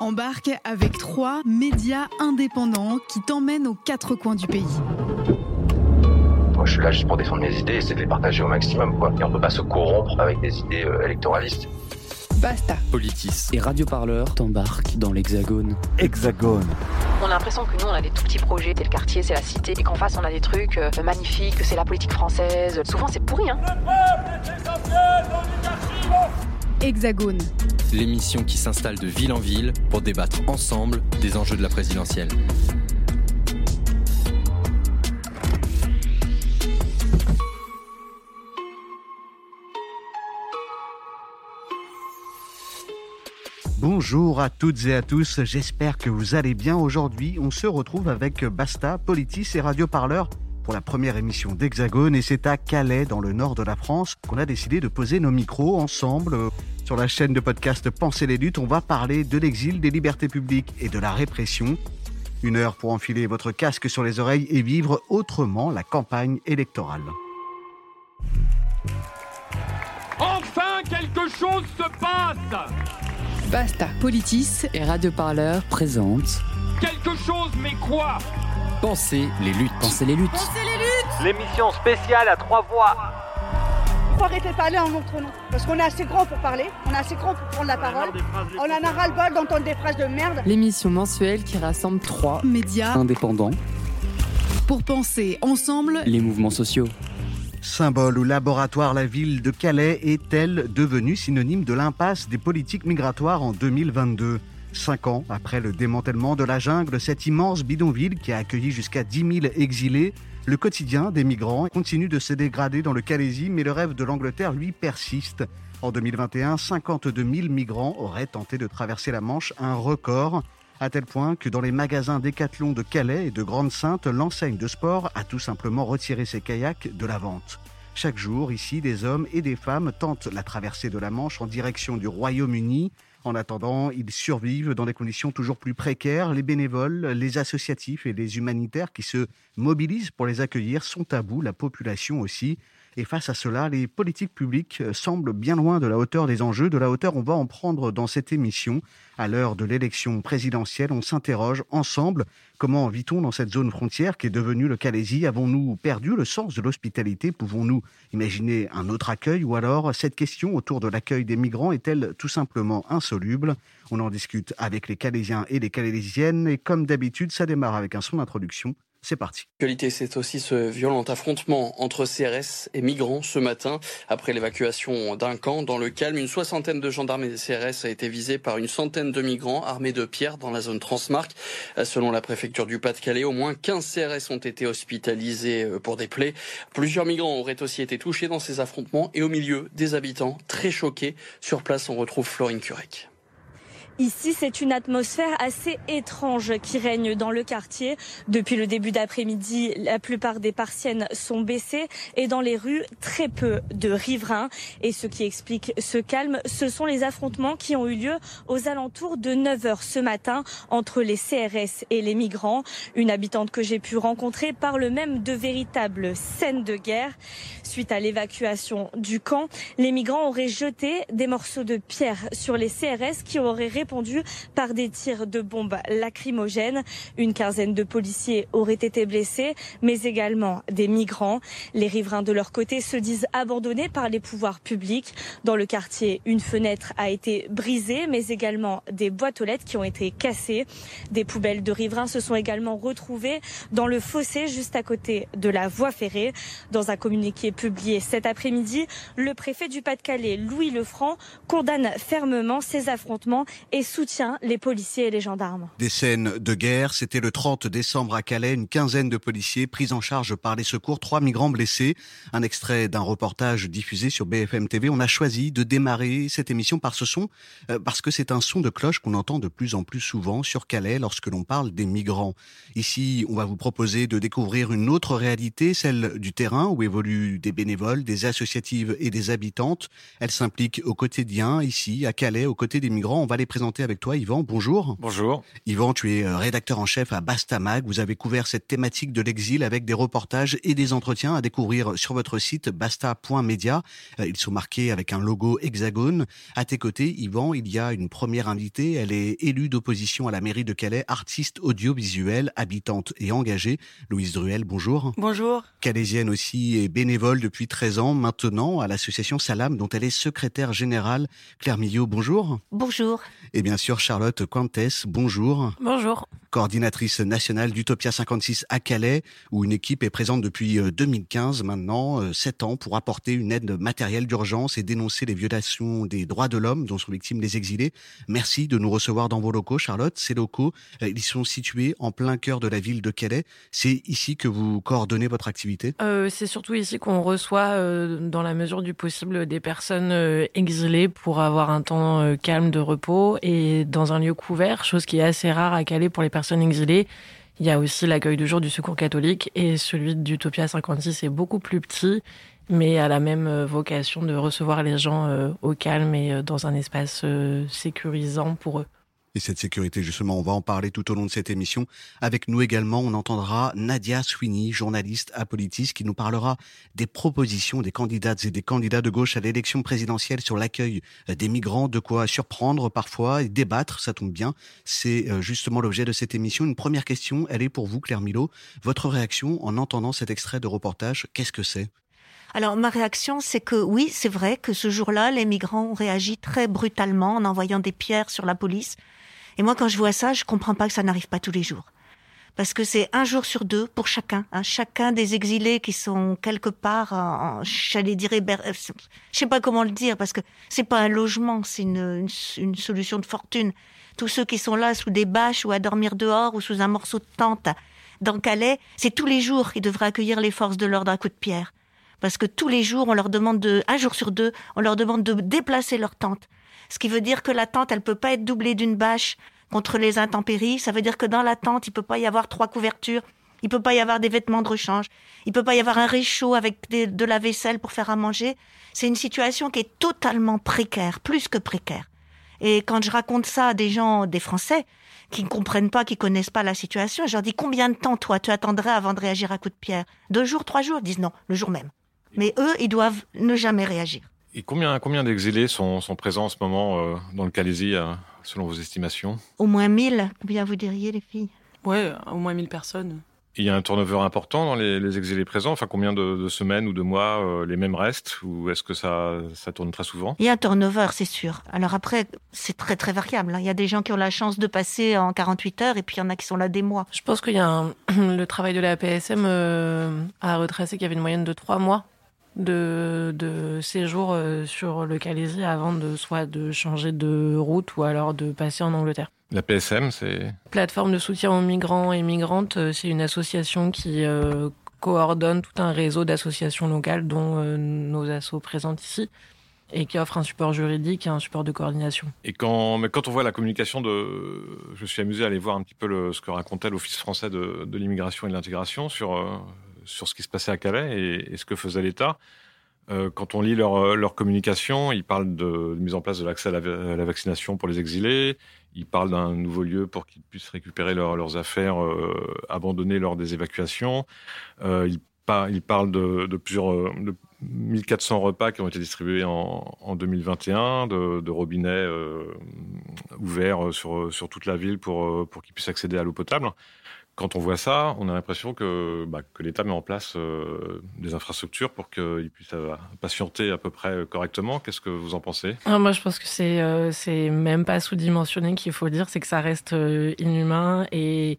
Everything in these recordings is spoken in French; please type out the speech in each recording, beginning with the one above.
Embarque avec trois médias indépendants qui t'emmènent aux quatre coins du pays. Moi, je suis là juste pour défendre mes idées et essayer de les partager au maximum. Quoi. Et on peut pas se corrompre avec des idées euh, électoralistes. Basta. Politis et Radio Parleur t'embarquent dans l'Hexagone. Hexagone. On a l'impression que nous, on a des tout petits projets, c'est le quartier, c'est la cité, et qu'en face, on a des trucs euh, magnifiques, que c'est la politique française. Souvent, c'est pourri, hein. Hexagone. L'émission qui s'installe de ville en ville pour débattre ensemble des enjeux de la présidentielle. Bonjour à toutes et à tous, j'espère que vous allez bien. Aujourd'hui, on se retrouve avec Basta, Politis et Radio Parleur pour la première émission d'Hexagone et c'est à Calais, dans le nord de la France, qu'on a décidé de poser nos micros ensemble. Sur la chaîne de podcast Penser les luttes, on va parler de l'exil, des libertés publiques et de la répression. Une heure pour enfiler votre casque sur les oreilles et vivre autrement la campagne électorale. Enfin, quelque chose se passe Basta. Politis. Et Radio Parleur présente Quelque chose, mais quoi? Pensez les luttes. Pensez les luttes. L'émission spéciale à trois voix. Faut arrêter de parler en notre nom. Parce qu'on est assez grand pour parler, on est assez grand pour prendre la parole. On en a ras-le-bol d'entendre des phrases de merde. L'émission mensuelle qui rassemble trois Médias Indépendants, pour penser ensemble les mouvements sociaux. Symbole ou laboratoire, la ville de Calais est-elle devenue synonyme de l'impasse des politiques migratoires en 2022 Cinq ans après le démantèlement de la jungle, cette immense bidonville qui a accueilli jusqu'à 10 000 exilés, le quotidien des migrants continue de se dégrader dans le Calaisie, mais le rêve de l'Angleterre, lui, persiste. En 2021, 52 000 migrants auraient tenté de traverser la Manche, un record, à tel point que dans les magasins Décathlon de Calais et de Grande-Sainte, l'enseigne de sport a tout simplement retiré ses kayaks de la vente. Chaque jour, ici, des hommes et des femmes tentent la traversée de la Manche en direction du Royaume-Uni. En attendant, ils survivent dans des conditions toujours plus précaires. Les bénévoles, les associatifs et les humanitaires qui se mobilisent pour les accueillir sont à bout, la population aussi. Et face à cela, les politiques publiques euh, semblent bien loin de la hauteur des enjeux. De la hauteur, on va en prendre dans cette émission. À l'heure de l'élection présidentielle, on s'interroge ensemble comment vit-on dans cette zone frontière qui est devenue le Calaisie Avons-nous perdu le sens de l'hospitalité? Pouvons-nous imaginer un autre accueil? Ou alors cette question autour de l'accueil des migrants est-elle tout simplement insoluble? On en discute avec les Calaisiens et les Calaisiennes. Et comme d'habitude, ça démarre avec un son d'introduction. C'est parti. L'actualité, c'est aussi ce violent affrontement entre CRS et migrants ce matin. Après l'évacuation d'un camp dans le calme, une soixantaine de gendarmes et des CRS a été visée par une centaine de migrants armés de pierres dans la zone Transmarc. Selon la préfecture du Pas-de-Calais, au moins 15 CRS ont été hospitalisés pour des plaies. Plusieurs migrants auraient aussi été touchés dans ces affrontements et au milieu des habitants très choqués. Sur place, on retrouve Florine Curec. Ici, c'est une atmosphère assez étrange qui règne dans le quartier. Depuis le début d'après-midi, la plupart des parsiennes sont baissées et dans les rues, très peu de riverains. Et ce qui explique ce calme, ce sont les affrontements qui ont eu lieu aux alentours de 9 heures ce matin entre les CRS et les migrants. Une habitante que j'ai pu rencontrer parle même de véritables scènes de guerre. Suite à l'évacuation du camp, les migrants auraient jeté des morceaux de pierre sur les CRS qui auraient répondu par des tirs de bombes lacrymogènes. Une quinzaine de policiers auraient été blessés, mais également des migrants. Les riverains de leur côté se disent abandonnés par les pouvoirs publics. Dans le quartier, une fenêtre a été brisée, mais également des boîtes aux lettres qui ont été cassées. Des poubelles de riverains se sont également retrouvées dans le fossé juste à côté de la voie ferrée. Dans un communiqué publié cet après-midi, le préfet du Pas-de-Calais, Louis Lefranc, condamne fermement ces affrontements et soutient les policiers et les gendarmes. Des scènes de guerre, c'était le 30 décembre à Calais, une quinzaine de policiers pris en charge par les secours, trois migrants blessés. Un extrait d'un reportage diffusé sur BFM TV. On a choisi de démarrer cette émission par ce son, euh, parce que c'est un son de cloche qu'on entend de plus en plus souvent sur Calais lorsque l'on parle des migrants. Ici, on va vous proposer de découvrir une autre réalité, celle du terrain où évoluent des bénévoles, des associatives et des habitantes. Elles s'impliquent au quotidien ici à Calais aux côtés des migrants. On va les présenter présenter avec toi, Yvan. Bonjour. Bonjour. Yvan, tu es rédacteur en chef à Bastamag. Vous avez couvert cette thématique de l'exil avec des reportages et des entretiens à découvrir sur votre site basta.media. Ils sont marqués avec un logo hexagone. À tes côtés, Yvan, il y a une première invitée. Elle est élue d'opposition à la mairie de Calais, artiste audiovisuelle, habitante et engagée. Louise Druel, bonjour. Bonjour. Calaisienne aussi et bénévole depuis 13 ans maintenant à l'association Salam dont elle est secrétaire générale. Claire Millot, bonjour. Bonjour. Et bien sûr Charlotte Quantes, bonjour. Bonjour. Coordinatrice nationale d'Utopia 56 à Calais, où une équipe est présente depuis 2015 maintenant, 7 ans, pour apporter une aide matérielle d'urgence et dénoncer les violations des droits de l'homme dont sont victimes les exilés. Merci de nous recevoir dans vos locaux, Charlotte. Ces locaux, ils sont situés en plein cœur de la ville de Calais. C'est ici que vous coordonnez votre activité? Euh, C'est surtout ici qu'on reçoit, euh, dans la mesure du possible, des personnes euh, exilées pour avoir un temps euh, calme de repos et dans un lieu couvert, chose qui est assez rare à Calais pour les personnes exilées. Il y a aussi l'accueil de jour du Secours catholique et celui d'Utopia 56 est beaucoup plus petit, mais a la même vocation de recevoir les gens au calme et dans un espace sécurisant pour eux. Et cette sécurité, justement, on va en parler tout au long de cette émission. Avec nous également, on entendra Nadia Sweeney, journaliste à Politis, qui nous parlera des propositions des candidates et des candidats de gauche à l'élection présidentielle sur l'accueil des migrants, de quoi surprendre parfois et débattre, ça tombe bien. C'est justement l'objet de cette émission. Une première question, elle est pour vous, Claire Milo. Votre réaction en entendant cet extrait de reportage, qu'est-ce que c'est? Alors ma réaction, c'est que oui, c'est vrai que ce jour-là, les migrants ont réagi très brutalement en envoyant des pierres sur la police. Et moi, quand je vois ça, je comprends pas que ça n'arrive pas tous les jours. Parce que c'est un jour sur deux pour chacun. Hein, chacun des exilés qui sont quelque part, en, j'allais dire, je sais pas comment le dire, parce que c'est pas un logement, c'est une, une, solution de fortune. Tous ceux qui sont là sous des bâches ou à dormir dehors ou sous un morceau de tente dans Calais, c'est tous les jours qu'ils devraient accueillir les forces de l'ordre à coup de pierre parce que tous les jours, on leur demande de, un jour sur deux, on leur demande de déplacer leur tente. Ce qui veut dire que la tente, elle peut pas être doublée d'une bâche contre les intempéries. Ça veut dire que dans la tente, il peut pas y avoir trois couvertures. Il peut pas y avoir des vêtements de rechange. Il peut pas y avoir un réchaud avec de la vaisselle pour faire à manger. C'est une situation qui est totalement précaire, plus que précaire. Et quand je raconte ça à des gens, des Français, qui ne comprennent pas, qui connaissent pas la situation, je leur dis combien de temps toi tu attendrais avant de réagir à coup de pierre? Deux jours, trois jours? Ils disent non, le jour même. Mais eux, ils doivent ne jamais réagir. Et combien, combien d'exilés sont, sont, présents en ce moment euh, dans le Calaisie, euh, selon vos estimations? Au moins 1000. Combien vous diriez, les filles? Ouais, au moins 1000 personnes. Il y a un turnover important dans les, les exilés présents Enfin, combien de, de semaines ou de mois euh, les mêmes restent? Ou est-ce que ça, ça tourne très souvent? Il y a un turnover, c'est sûr. Alors après, c'est très très variable. hein. Il y a des gens qui ont la chance de passer en 48 heures et puis il y en a qui sont là des mois. Je pense qu'il y a un... le travail de la PSM euh, a retracé qu'il y avait une moyenne de 3 mois de, de séjour euh, sur le Calaisie avant de soit de changer de route ou alors de passer en Angleterre. La PSM, c'est Plateforme de soutien aux migrants et migrantes, euh, c'est une association qui euh, coordonne tout un réseau d'associations locales, dont euh, nos assos présentes ici, et qui offre un support juridique et un support de coordination. Et quand, mais quand on voit la communication de, je suis amusé à aller voir un petit peu le, ce que racontait l'Office français de, de l'immigration et de l'intégration sur sur ce qui se passait à Calais et, ce que faisait l'État. Euh, quand on lit leur, leur communication, ils parlent de, mise en place de l'accès à, la vaccination pour les exilés. Ils parlent d'un nouveau lieu pour qu'ils puissent récupérer leur, leurs affaires euh, abandonnées lors des évacuations. Euh, ils, par, ils, parlent de, plusieurs de 1400 repas qui ont été distribués en, en 2021, de, robinets ouverts sur, toute la ville pour qu'ils puissent accéder à l'eau potable quand on voit ça, on a l'impression que, bah, l'État met en place euh, des infrastructures pour qu'ils puissent euh, patienter à peu près correctement. Qu'est-ce que vous en pensez? Ah, Moi, je pense que c'est euh, même pas sous-dimensionné qu'il faut dire, c'est que ça reste euh, inhumain et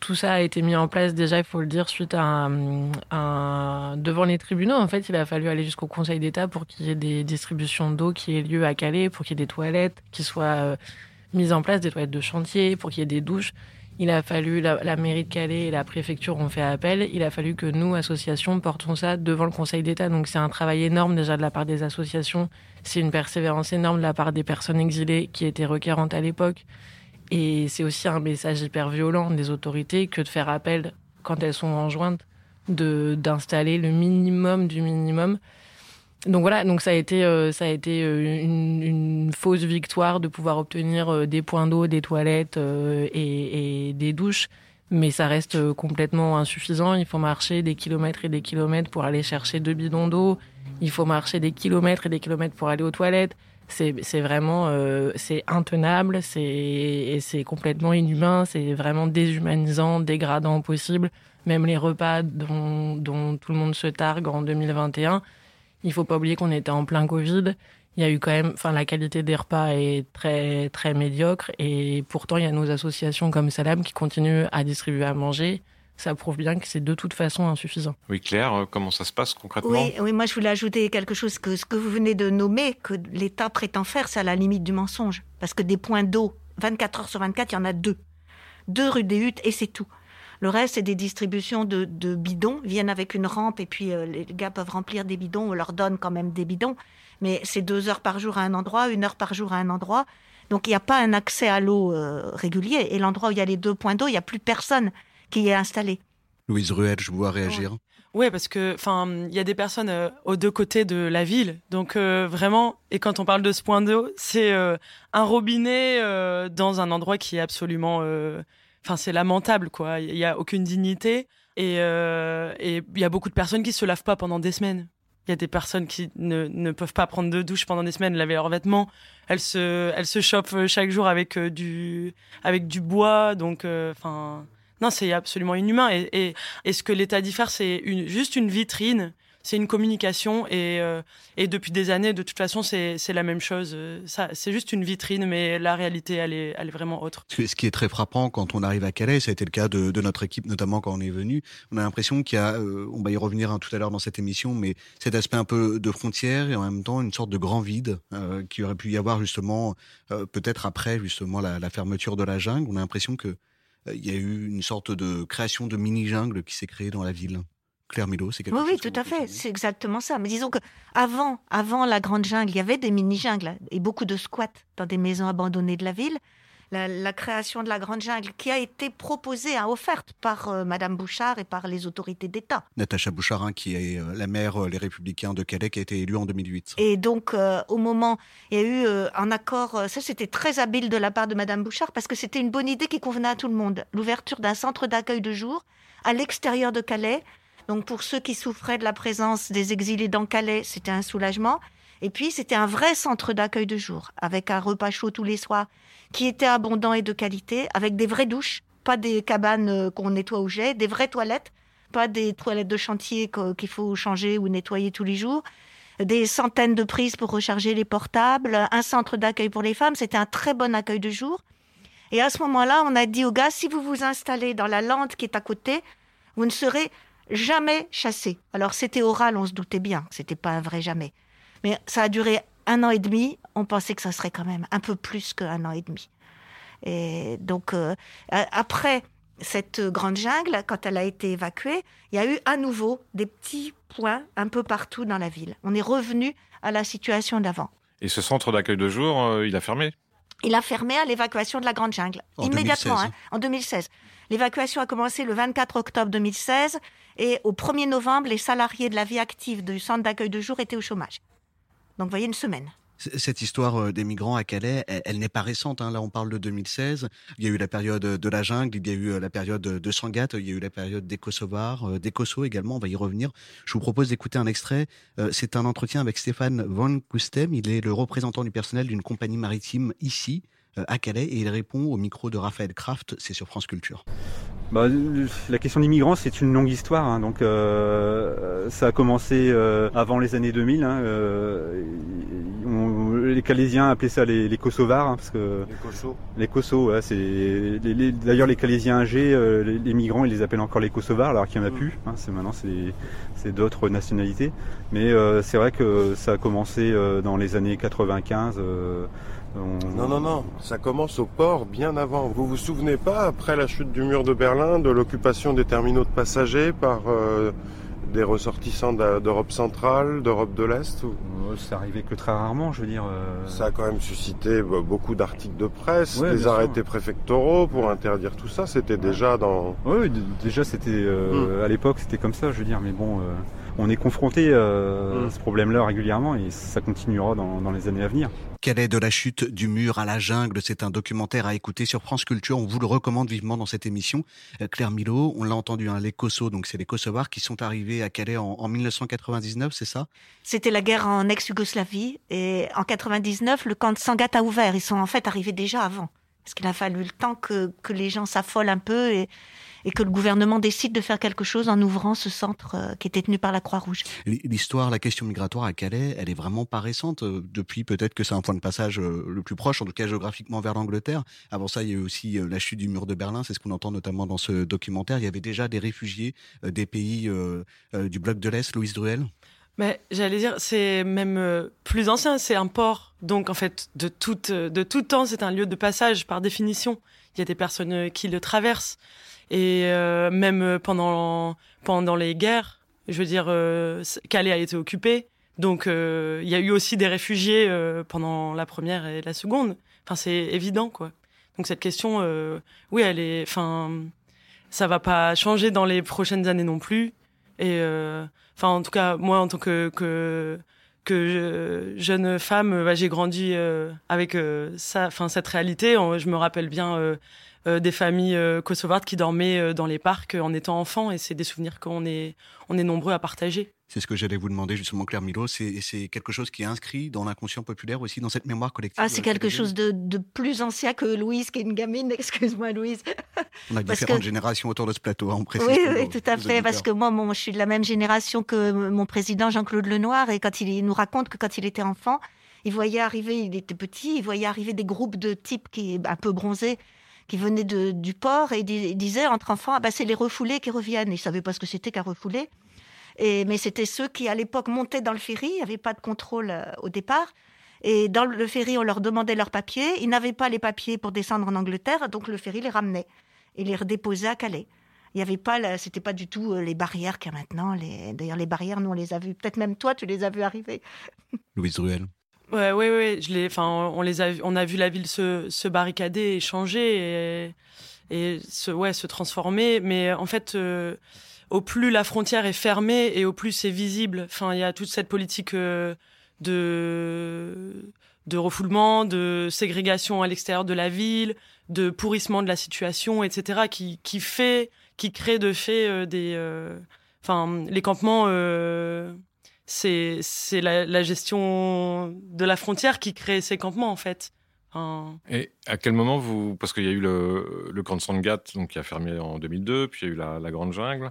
tout ça a été mis en place déjà, il faut le dire, suite à un, devant les tribunaux. En fait, il a fallu aller jusqu'au Conseil d'État pour qu'il y ait des distributions d'eau qui aient lieu à Calais, pour qu'il y ait des toilettes qui soient euh, mises en place, des toilettes de chantier, pour qu'il y ait des douches. Il a fallu, la, mairie de Calais et la préfecture ont fait appel. Il a fallu que nous, associations, portons ça devant le Conseil d'État. Donc c'est un travail énorme déjà de la part des associations. C'est une persévérance énorme de la part des personnes exilées qui étaient requérantes à l'époque. Et c'est aussi un message hyper violent des autorités que de faire appel, quand elles sont enjointes, d'installer le minimum du minimum. Donc voilà, donc ça a été, euh, ça a été euh, une, fausse victoire de pouvoir obtenir euh, des points d'eau, des toilettes et, des douches, mais ça reste complètement insuffisant. Il faut marcher des kilomètres et des kilomètres pour aller chercher deux bidons d'eau. Il faut marcher des kilomètres et des kilomètres pour aller aux toilettes. C'est, vraiment, c'est intenable, c'est complètement inhumain, c'est vraiment déshumanisant, dégradant possible. Même les repas dont, dont tout le monde se targue en 2021 il faut pas oublier qu'on était en plein Covid. Il y a eu quand même, enfin, la qualité des repas est très, très médiocre. Et pourtant, il y a nos associations comme Salam qui continuent à distribuer à manger. Ça prouve bien que c'est de toute façon insuffisant. Oui, Claire, euh, comment ça se passe concrètement? Oui, oui, moi je voulais ajouter quelque chose que ce que vous venez de nommer, que l'État prétend faire, c'est à la limite du mensonge. Parce que des points d'eau, 24 heures sur 24, il y en a deux. Deux rue des Huttes et c'est tout. Le reste, c'est des distributions de, bidons. Ils viennent avec une rampe et puis euh, les gars peuvent remplir des bidons. On leur donne quand même des bidons. Mais c'est deux heures par jour à un endroit, une heure par jour à un endroit. Donc il n'y a pas un accès à l'eau euh, régulier. Et l'endroit où il y a les deux points d'eau, il n'y a plus personne qui y est installé. Louise Ruel, je vous vois réagir. Oui, parce que enfin, il y a des personnes euh, aux deux côtés de la ville, donc vraiment. Et quand on parle de ce point d'eau, c'est un robinet dans un endroit qui est absolument Enfin, c'est lamentable, quoi. Il n'y a aucune dignité. Euh, et il y a beaucoup de personnes qui se lavent pas pendant des semaines. Il y a des personnes qui ne, ne, peuvent pas prendre de douche pendant des semaines, laver leurs vêtements. Elles se, elles se chauffent chaque jour avec euh, du, avec du bois. Donc, euh, enfin, non, c'est absolument inhumain. Et, et, et, ce que l'État dit faire, c'est une, juste une vitrine c'est une communication et, euh, et depuis des années, de toute façon, c'est la même chose. C'est juste une vitrine, mais la réalité, elle est, vraiment autre. Ce qui est très frappant quand on arrive à Calais, ça a été le cas de, notre équipe, notamment quand on est venu. On a l'impression qu'il y a, euh, on va y revenir hein, tout à l'heure dans cette émission, mais cet aspect un peu de frontière et en même temps une sorte de grand vide euh, qui aurait pu y avoir justement, peut-être après justement la, fermeture de la jungle. On a l'impression que il y a eu une sorte de création de mini jungle qui s'est créée dans la ville. Claire Milo, c'est quelque oui, chose Oui, tout à fait, c'est exactement ça. Mais disons que avant, avant la grande jungle, il y avait des mini-jungles et beaucoup de squats dans des maisons abandonnées de la ville. La, création de la grande jungle qui a été proposée, hein, offerte par euh, Madame Bouchard et par les autorités d'État. Natacha Bouchard, hein, qui est euh, la maire euh, Les Républicains de Calais, qui a été élue en 2008. Et donc, au moment, il y a eu un accord, ça c'était très habile de la part de Madame Bouchard, parce que c'était une bonne idée qui convenait à tout le monde. L'ouverture d'un centre d'accueil de jour à l'extérieur de Calais, donc pour ceux qui souffraient de la présence des exilés dans Calais, c'était un soulagement. Et puis c'était un vrai centre d'accueil de jour, avec un repas chaud tous les soirs, qui était abondant et de qualité, avec des vraies douches, pas des cabanes euh, qu'on nettoie au jet, des vraies toilettes, pas des toilettes de chantier qu'il faut changer ou nettoyer tous les jours, des centaines de prises pour recharger les portables, un centre d'accueil pour les femmes. C'était un très bon accueil de jour. Et à ce moment-là, on a dit aux gars, si vous vous installez dans la lande qui est à côté, vous ne serez jamais chassé. Alors c'était oral, on se doutait bien, c'était pas un vrai jamais. Mais ça a duré un an et demi. On pensait que ça serait quand même un peu plus qu'un an et demi. Et donc euh, après cette grande jungle, quand elle a été évacuée, il y a eu à nouveau des petits points un peu partout dans la ville. On est revenu à la situation d'avant. Et ce centre d'accueil de jour, euh, il a fermé? Il a fermé à l'évacuation de la grande jungle, immédiatement, hein, en 2016. L'évacuation a commencé le 24 octobre 2016 et au 1er novembre, les salariés de la vie active du centre d'accueil de jour étaient au chômage. Donc, vous voyez, une semaine. Cette histoire euh, des migrants à Calais, elle, n'est pas récente. Hein. Là, on parle de 2016. Il y a eu la période de la jungle, il y a eu euh, la période de Sangatte, il y a eu la période des Kosovars, euh, des Koso également. On va y revenir. Je vous propose d'écouter un extrait. C'est un entretien avec Stéphane Van Kustem. Il est le représentant du personnel d'une compagnie maritime ici, à Calais, et il répond au micro de Raphaël Kraft. C'est sur France Culture. Bah, la question des migrants, c'est une longue histoire. Hein. donc, euh, ça a commencé euh, avant les années 2000. Hein. Euh, les Calaisiens appelaient ça les, les Kosovars, hein, parce que les Kosos. Les Kosos, ouais, c'est d'ailleurs les Calaisiens âgés, les, migrants, ils les appellent encore les Kosovars, alors qu'il n'y en a mm. plus. Hein, c'est maintenant c'est d'autres nationalités. Mais c'est vrai que ça a commencé dans les années 95. Non, non, non, ça commence au port bien avant. Vous vous souvenez pas, après la chute du mur de Berlin, de l'occupation des terminaux de passagers par euh, des ressortissants d'Europe centrale, d'Europe de l'Est Ça arrivait que très rarement, je veux dire. Euh. Ça a quand même suscité bah, beaucoup d'articles de presse, des arrêtés préfectoraux pour interdire tout ça. C'était déjà dans. Oui, déjà c'était euh, hmm. à l'époque c'était comme ça, je veux dire. Mais bon, on est confronté euh, à ce problème-là régulièrement et ça continuera dans, dans, les années à venir. Quelle de la chute du mur à la jungle? C'est un documentaire à écouter sur France Culture. On vous le recommande vivement dans cette émission. Euh, Claire Milo, on l'a entendu, hein, les Kosos, donc c'est les Kosovars qui sont arrivés à Calais en, en 1999, c'est ça? C'était la guerre en ex-Yougoslavie et en 99, le camp de Sangat a ouvert. Ils sont en fait arrivés déjà avant. Parce qu'il a fallu le temps que, que les gens s'affolent un peu et, et que le gouvernement décide de faire quelque chose en ouvrant ce centre euh, qui était tenu par la Croix-Rouge. L'histoire, la question migratoire à Calais, elle est vraiment pas récente. Euh, depuis peut-être que c'est un point de passage euh, le plus proche, en tout cas géographiquement vers l'Angleterre. Avant ça, il y a eu aussi la chute du mur de Berlin. C'est ce qu'on entend notamment dans ce documentaire. Il y avait déjà des réfugiés des pays du bloc de l'Est. Louise Druel mais j'allais dire, c'est même plus ancien, c'est un port. Donc en fait, de tout, de tout temps, c'est un lieu de passage par définition. Il y a des personnes qui le traversent. Et euh, même pendant, pendant les guerres, je veux dire, euh, Calais a été occupé. Donc euh, il y a eu aussi des réfugiés euh, pendant la première et la seconde. Enfin, c'est évident, quoi. Donc cette question, euh, oui, elle est, enfin, ça va pas changer dans les prochaines années non plus. Et enfin, en tout cas, moi, en tant que que, que je, jeune femme, bah, j'ai grandi avec ça, enfin cette réalité. Je me rappelle bien euh, des familles euh, kosovardes qui dormaient euh, dans les parcs en étant enfants, et c'est des souvenirs qu'on est, on est nombreux à partager. C'est ce que j'allais vous demander justement, Claire Milo. C'est quelque chose qui est inscrit dans l'inconscient populaire aussi, dans cette mémoire collective. Ah, c'est quelque chose de, de, plus ancien que Louise, qui est une gamine. Excuse-moi, Louise. On a différentes générations autour de ce plateau, hein, on précise. Oui, oui tout à fait. Parce que moi, moi, je suis de la même génération que mon président Jean-Claude Lenoir. Et quand il, nous raconte que quand il était enfant, il voyait arriver, il était petit, il voyait arriver des groupes de types qui un peu bronzés qui venaient de, du port et disaient entre enfants, ah bah, c'est les refoulés qui reviennent. Ils ne savaient pas ce que c'était qu'un refoulé. Et, mais c'était ceux qui, à l'époque, montaient dans le ferry. Avait pas de contrôle euh, au départ. Et dans le ferry, on leur demandait leurs papiers. Ils n'avaient pas les papiers pour descendre en Angleterre, donc le ferry les ramenait et les redéposait à Calais. Il n'y avait pas, c'était pas du tout euh, les barrières qu'il y a maintenant. D'ailleurs, les barrières, nous, on les a vues. Peut-être même toi, tu les as vues arriver. Louise Ruel. Ouais, ouais, ouais. Je enfin, on les a, on a vu la ville se, se barricader et changer et, et se, ouais, se transformer. Mais en fait, euh, au plus la frontière est fermée et au plus c'est visible. Enfin, il y a toute cette politique euh, de de refoulement, de ségrégation à l'extérieur de la ville, de pourrissement de la situation, etc., qui, qui fait, qui crée de fait euh, des, enfin, les campements c'est c'est la, la, gestion de la frontière qui crée ces campements en fait. Et à quel moment vous parce qu'il y a eu le, le camp de Sangat donc qui a fermé en 2002, puis il y a eu la, la Grande Jungle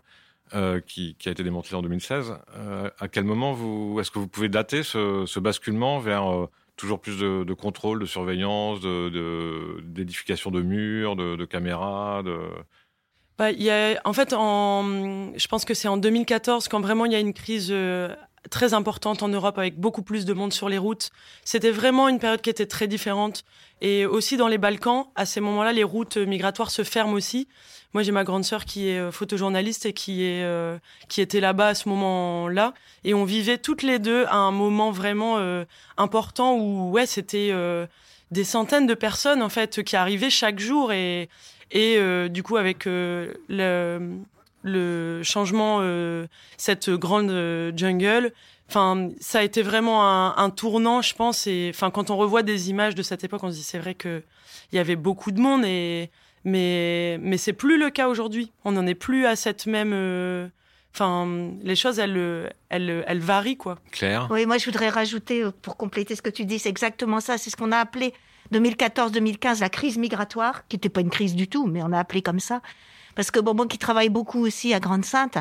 euh, qui, qui, a été démantelée en 2016. Euh, à quel moment vous est-ce que vous pouvez dater ce, ce basculement vers euh, toujours plus de, de, contrôle, de surveillance, de d'édification de, de, murs, de, de caméras, de bah, y a, en fait, en, je pense que c'est en 2014 quand vraiment il y a une crise très importante en Europe avec beaucoup plus de monde sur les routes. C'était vraiment une période qui était très différente. Et aussi dans les Balkans, à ces moments-là, les routes migratoires se ferment aussi. Moi, j'ai ma grande sœur qui est euh, photojournaliste et qui est euh, qui était là-bas à ce moment-là, et on vivait toutes les deux à un moment vraiment euh, important où ouais, c'était des centaines de personnes en fait qui arrivaient chaque jour et et du coup avec le le changement, euh, cette grande euh, jungle. Enfin, ça a été vraiment un, tournant, je pense. Et enfin, quand on revoit des images de cette époque, on se dit c'est vrai que il y avait beaucoup de monde, et mais mais c'est plus le cas aujourd'hui. On n'en est plus à cette même. Euh, enfin, les choses, elles, elles, elles varient, quoi. Claire? Oui, moi, je voudrais rajouter pour compléter ce que tu dis, c'est exactement ça. C'est ce qu'on a appelé 2014-2015 la crise migratoire, qui n'était pas une crise du tout, mais on a appelé comme ça. Parce que bon, moi qui travaille beaucoup aussi à Grande-Sainte,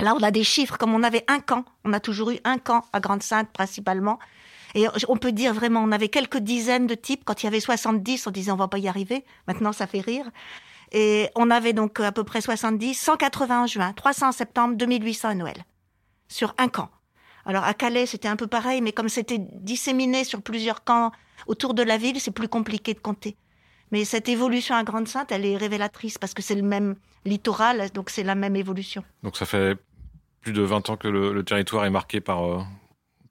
là on a des chiffres, comme on avait un camp, on a toujours eu un camp à Grande-Sainte principalement. Et on peut dire vraiment, on avait quelques dizaines de types. Quand il y avait 70, on disait on va pas y arriver. Maintenant, ça fait rire. Et on avait donc à peu près 70, 180 en juin, 300 en septembre, 2800 à Noël. Sur un camp. Alors à Calais, c'était un peu pareil, mais comme c'était disséminé sur plusieurs camps autour de la ville, c'est plus compliqué de compter. Mais cette évolution à Grande-Sainte, elle est révélatrice parce que c'est le même littoral, donc c'est la même évolution. Donc ça fait plus de 20 ans que le, territoire est marqué par, euh,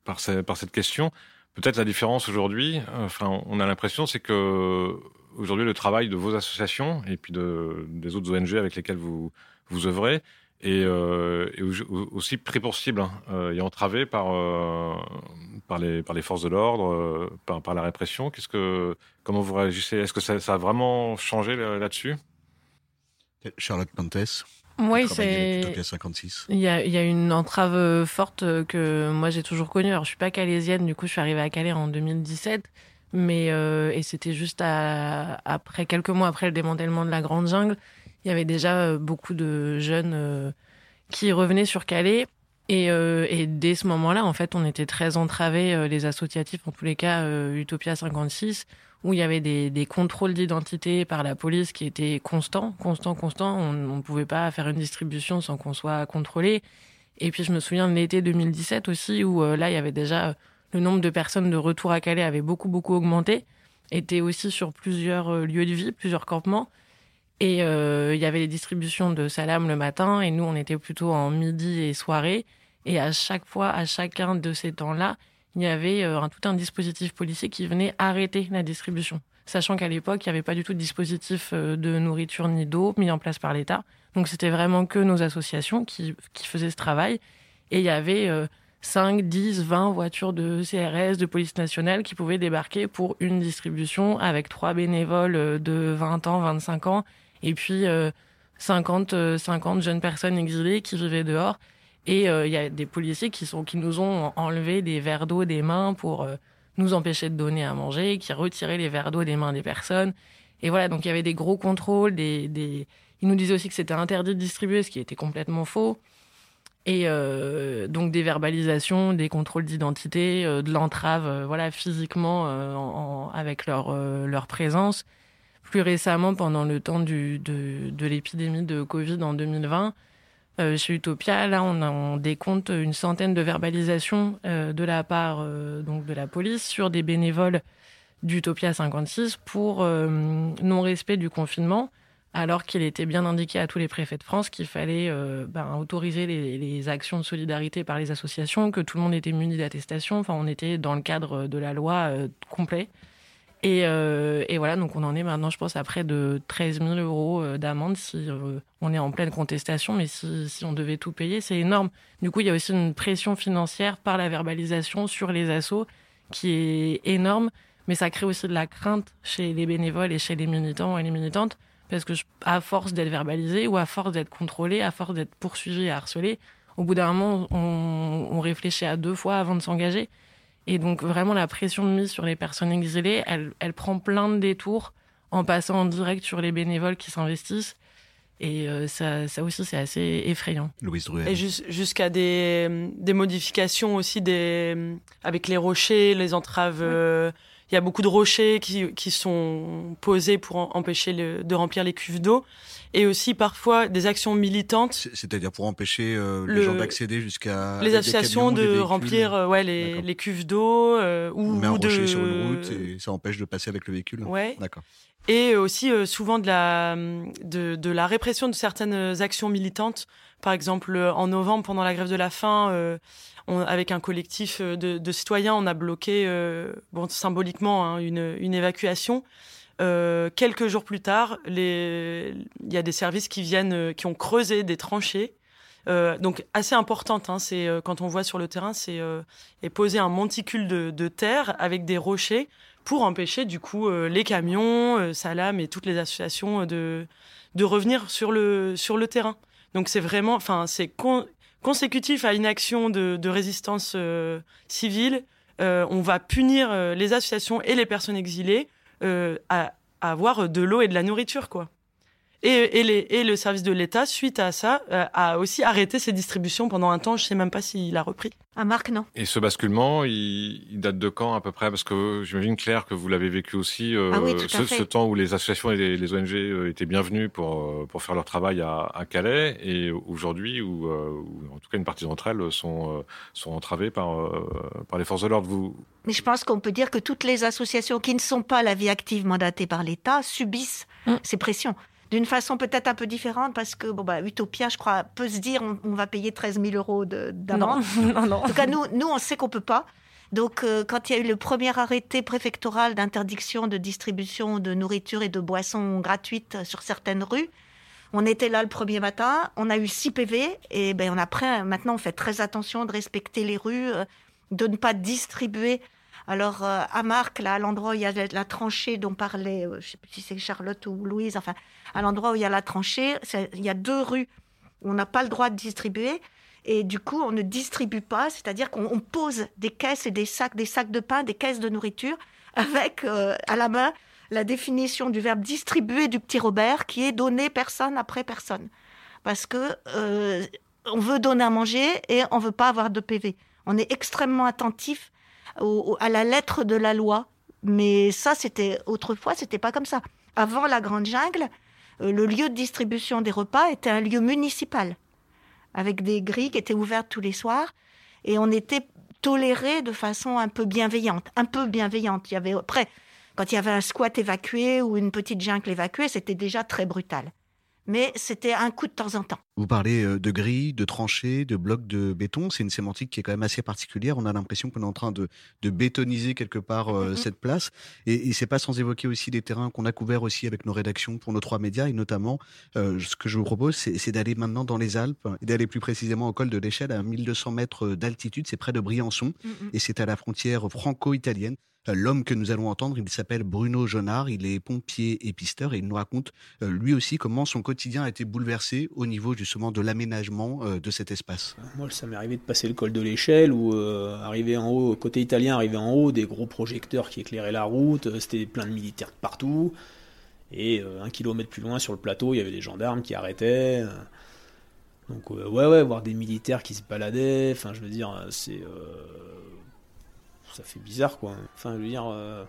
par, cette question. Peut-être la différence aujourd'hui, euh, enfin, on a l'impression, c'est que aujourd'hui le travail de vos associations et puis de, des autres ONG avec lesquelles vous, vous œuvrez et, aussi pris pour cible hein, et entravé par, par, les, par les forces de l'ordre, par, par la répression. Qu'est-ce que, comment vous réagissez? Est-ce que ça, ça, a vraiment changé là-dessus? Charlotte Pantes oui, c'est. Il y a, il y a une entrave euh, forte euh, que moi j'ai toujours connue. Alors je suis pas calaisienne, du coup je suis arrivée à Calais en 2017, mais euh, et c'était juste après quelques mois après le démantèlement de la Grande Jungle, il y avait déjà beaucoup de jeunes qui revenaient sur Calais. Et, et dès ce moment-là, en fait, on était très entravés, les associatifs, en tous les cas, Utopia 56 où il y avait des, des contrôles d'identité par la police qui étaient constants, constants, constants. On ne pouvait pas faire une distribution sans qu'on soit contrôlé. Et puis je me souviens de l'été 2017 aussi, où euh, là, il y avait déjà euh, le nombre de personnes de retour à Calais avait beaucoup, beaucoup augmenté, était aussi sur plusieurs euh, lieux de vie, plusieurs campements. Et il y avait les distributions de salam le matin, et nous, on était plutôt en midi et soirée. Et à chaque fois, à chacun de ces temps-là, il y avait euh, tout un dispositif policier qui venait arrêter la distribution. Sachant qu'à l'époque, il n'y avait pas du tout de dispositif euh, de nourriture ni d'eau mis en place par l'État. Donc c'était vraiment que nos associations qui, faisaient ce travail. Et il y avait 5, 10, 20 voitures de CRS, de police nationale qui pouvaient débarquer pour une distribution avec trois bénévoles euh, de 20 ans, 25 ans, et puis 50, 50 jeunes personnes exilées qui vivaient dehors. Et euh, il y a des policiers qui, sont, qui nous ont enlevé des verres d'eau des mains pour euh, nous empêcher de donner à manger, qui retiraient les verres d'eau des mains des personnes. Et voilà, donc il y avait des gros contrôles. Des, des... Ils nous disaient aussi que c'était interdit de distribuer, ce qui était complètement faux. Et euh, donc des verbalisations, des contrôles d'identité, de l'entrave, voilà, physiquement en, avec leur, leur présence. Plus récemment, pendant le temps de, l'épidémie de Covid en 2020, euh, chez Utopia, là, on, décompte une centaine de verbalisations euh, de la part euh, donc de la police sur des bénévoles d'Utopia 56 pour non-respect du confinement, alors qu'il était bien indiqué à tous les préfets de France qu'il fallait ben, autoriser les, actions de solidarité par les associations, que tout le monde était muni d'attestation. Enfin, on était dans le cadre de la loi complet. Et, euh, et, voilà, donc on en est maintenant, je pense, à près de 13 000 euros euh, d'amende si euh, on est en pleine contestation, mais si, on devait tout payer, c'est énorme. Du coup, il y a aussi une pression financière par la verbalisation sur les assos qui est énorme, mais ça crée aussi de la crainte chez les bénévoles et chez les militants et les militantes, parce que à force d'être verbalisé ou à force d'être contrôlé, à force d'être poursuivi et harcelé, au bout d'un moment, on réfléchit à deux fois avant de s'engager. Et donc vraiment la pression mise sur les personnes exilées, elle, elle prend plein de détours en passant en direct sur les bénévoles qui s'investissent. Et euh, ça, ça, aussi, c'est assez effrayant. Louise Druel. Et jusqu'à des, des, modifications aussi des, avec les rochers, les entraves. Euh, il y a beaucoup de rochers qui, qui sont posés pour empêcher le, de remplir les cuves d'eau et aussi parfois des actions militantes. C'est-à-dire pour empêcher euh, les gens d'accéder jusqu'à les associations de remplir euh, ouais les, les cuves d'eau euh, ou, On met un rocher sur une route et ça empêche de passer avec le véhicule. Ouais. D'accord. Et aussi souvent de la de, de, la répression de certaines actions militantes. Par exemple, en novembre, pendant la grève de la faim, on, avec un collectif de, de, citoyens, on a bloqué, bon, symboliquement, hein, une, une évacuation. Euh, quelques jours plus tard, il y a des services qui viennent, euh, qui ont creusé des tranchées. Euh, donc assez importante, hein, c'est euh, quand on voit sur le terrain, c'est euh, poser un monticule de, de, terre avec des rochers pour empêcher du coup les camions, Salam et toutes les associations de de revenir sur le sur le terrain. Donc c'est vraiment, enfin c'est consécutif à une action de, résistance civile. on va punir les associations et les personnes exilées euh, à, avoir de l'eau et de la nourriture, quoi. Et, et, les, et le service de l'État, suite à ça, euh, a aussi arrêté ses distributions pendant un temps. Je sais même pas s'il a repris. À Marc, non. Et ce basculement, il, il, date de quand à peu près? Parce que j'imagine, Claire, que vous l'avez vécu aussi, euh, ah oui, ce, ce, temps où les associations et les, les ONG euh, étaient bienvenues pour, pour faire leur travail à, à Calais, et aujourd'hui, où, où, en tout cas une partie d'entre elles sont, sont entravées par, par les forces de l'ordre. Vous... Mais je pense qu'on peut dire que toutes les associations qui ne sont pas la vie active mandatée par l'État subissent mmh. ces pressions d'une façon peut-être un peu différente parce que bon bah Utopia, je crois, peut se dire on, on va payer 13 000 euros d'amende. Non. non, non. En tout cas, nous, nous, on sait qu'on peut pas. Donc, euh, quand il y a eu le premier arrêté préfectoral d'interdiction de distribution de nourriture et de boissons gratuites sur certaines rues, On était là le premier matin, on a eu 6 PV et ben on après maintenant on fait très attention de respecter les rues, euh, de ne pas distribuer. Alors euh, à Marc, là à l'endroit où il y a la tranchée dont parlait, euh, je sais plus si c'est Charlotte ou Louise, enfin à l'endroit où il y a la tranchée, il y a deux rues où on n'a pas le droit de distribuer. Et du coup, on ne distribue pas, c'est-à-dire qu'on pose des caisses et des sacs, des sacs de pain, des caisses de nourriture, avec à la main la définition du verbe distribuer du petit Robert qui est donner personne après personne. Parce que euh, on veut donner à manger et on veut pas avoir de PV. On est extrêmement attentif à la lettre de la loi. Mais ça, c'était autrefois, c'était pas comme ça. Avant la Grande Jungle, euh, le lieu de distribution des repas était un lieu municipal, avec des grilles qui étaient ouvertes tous les soirs, et on était toléré de façon un peu bienveillante, un peu bienveillante. Il y avait après quand il y avait un squat évacué ou une petite jungle évacuée, c'était déjà très brutal. Mais c'était un coup de temps en temps. Vous parlez euh, de grilles, de tranchées, de blocs de béton. C'est une sémantique qui est quand même assez particulière. On a l'impression qu'on est en train de, bétoniser quelque part euh, cette place. Et, et c'est pas sans évoquer aussi des terrains qu'on a couverts aussi avec nos rédactions pour nos trois médias. Et notamment, euh, ce que je vous propose, c'est d'aller maintenant dans les Alpes et d'aller plus précisément au col de l'Échelle à 1200 mètres d'altitude. C'est près de Briançon. Et c'est à la frontière franco-italienne. Euh, l'homme que nous allons entendre, il s'appelle Bruno Jonard, il est pompier et pisteur et il nous raconte euh, lui aussi comment son quotidien a été bouleversé au niveau justement de l'aménagement euh, de cet espace. Moi, ça m'est arrivé de passer le col de l'échelle ou arriver en haut, côté italien, arriver en haut, des gros projecteurs qui éclairaient la route, c'était plein de militaires partout. Et un kilomètre plus loin sur le plateau, il y avait des gendarmes qui arrêtaient. Donc ouais, ouais, voir des militaires qui se baladaient, enfin je veux dire, c'est ça fait bizarre quoi. Enfin, je veux dire, euh,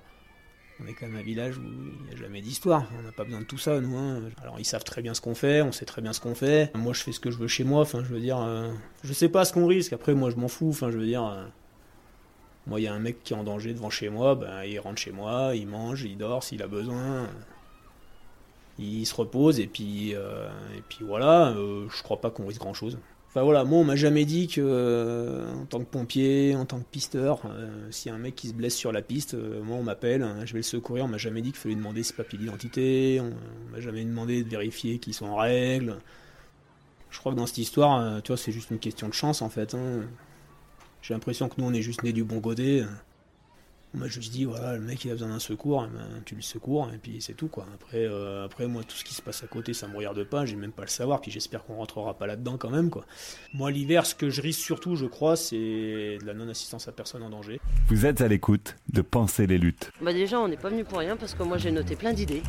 on est quand même un village où il n'y a jamais d'histoire. On n'a pas besoin de tout ça, nous. Hein. Alors, ils savent très bien ce qu'on fait, on sait très bien ce qu'on fait. Moi, je fais ce que je veux chez moi. Enfin, je veux dire, euh, je sais pas ce qu'on risque. Après, moi, je m'en fous. Enfin, je veux dire, euh, moi, il y a un mec qui est en danger devant chez moi. Ben, il rentre chez moi, il mange, il dort s'il a besoin. Il se repose et puis, et puis voilà. je crois pas qu'on risque grand chose. Enfin voilà, moi on m'a jamais dit que euh, en tant que pompier, en tant que pisteur, euh, s'il y a un mec qui se blesse sur la piste, euh, moi on m'appelle, hein, je vais le secourir, on m'a jamais dit qu'il fallait demander ses papiers d'identité, on, m'a jamais demandé de vérifier qu'ils sont en règle. Je crois que dans cette histoire, tu vois, c'est juste une question de chance en fait. Hein. J'ai l'impression que nous on est juste nés du bon côté. On m'a juste dit, voilà, le mec il a besoin d'un secours, eh ben, tu lui secours, et puis c'est tout quoi. Après, euh, après, moi, tout ce qui se passe à côté, ça me regarde pas, j'ai même pas le savoir, puis j'espère qu'on rentrera pas là-dedans quand même quoi. Moi, l'hiver, ce que je risque surtout, je crois, c'est de la non-assistance à personne en danger. Vous êtes à l'écoute de Penser les luttes. Bah, déjà, on n'est pas venu pour rien parce que moi j'ai noté plein d'idées.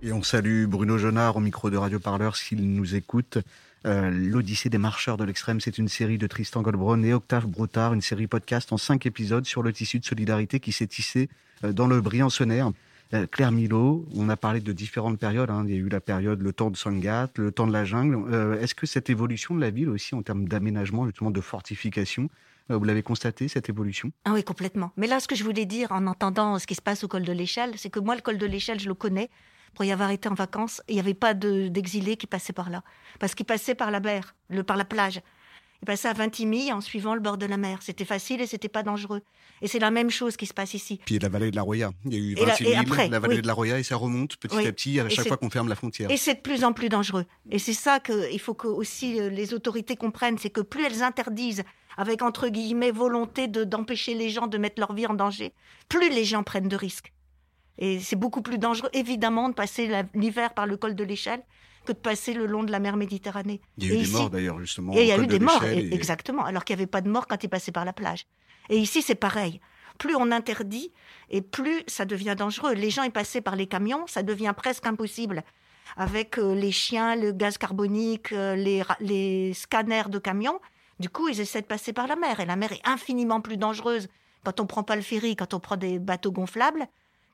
Et on salue Bruno Jonard au micro de Radio Parleur s'il nous écoute. Euh, L'Odyssée des marcheurs de l'extrême, c'est une série de Tristan Goldbrun et Octave Broutard, une série podcast en cinq épisodes sur le tissu de solidarité qui s'est tissé euh, dans le Briançonnaire. Euh, Claire Milo, on a parlé de différentes périodes. Hein. Il y a eu la période, le temps de Sangat, le temps de la jungle. Est-ce que cette évolution de la ville aussi, en termes d'aménagement, justement de fortification, vous l'avez constaté, cette évolution? Ah oui, complètement. Mais là, ce que je voulais dire en entendant ce qui se passe au col de l'échelle, c'est que moi, le col de l'échelle, je le connais pour y avoir été en vacances, il n'y avait pas d'exilés qui passaient par là. Parce qu'ils passaient par la mer, le, par la plage. Ils passaient à Vintimille en suivant le bord de la mer. C'était facile et c'était pas dangereux. Et c'est la même chose qui se passe ici. Puis la vallée de la Roya. Il y a eu Vintimille, la, vallée de la Roya et ça remonte petit à petit à chaque fois qu'on ferme la frontière. Et c'est de plus en plus dangereux. Et c'est ça qu'il faut que aussi euh, les autorités comprennent, c'est que plus elles interdisent avec entre guillemets volonté d'empêcher les gens de mettre leur vie en danger, plus les gens prennent de risques. Et c'est beaucoup plus dangereux, évidemment, de passer l'hiver par le col de l'échelle que de passer le long de la mer Méditerranée. Il y a eu des morts d'ailleurs, justement. Et il y a eu des morts, exactement, alors qu'il n'y avait pas de morts quand il passait par la plage. Et ici, c'est pareil. Plus on interdit, et plus ça devient dangereux. Les gens y passaient par les camions, ça devient presque impossible. Avec euh, les chiens, le gaz carbonique, euh, les, les scanners de camions, du coup, ils essaient de passer par la mer. Et la mer est infiniment plus dangereuse quand on prend pas le ferry, quand on prend des bateaux gonflables,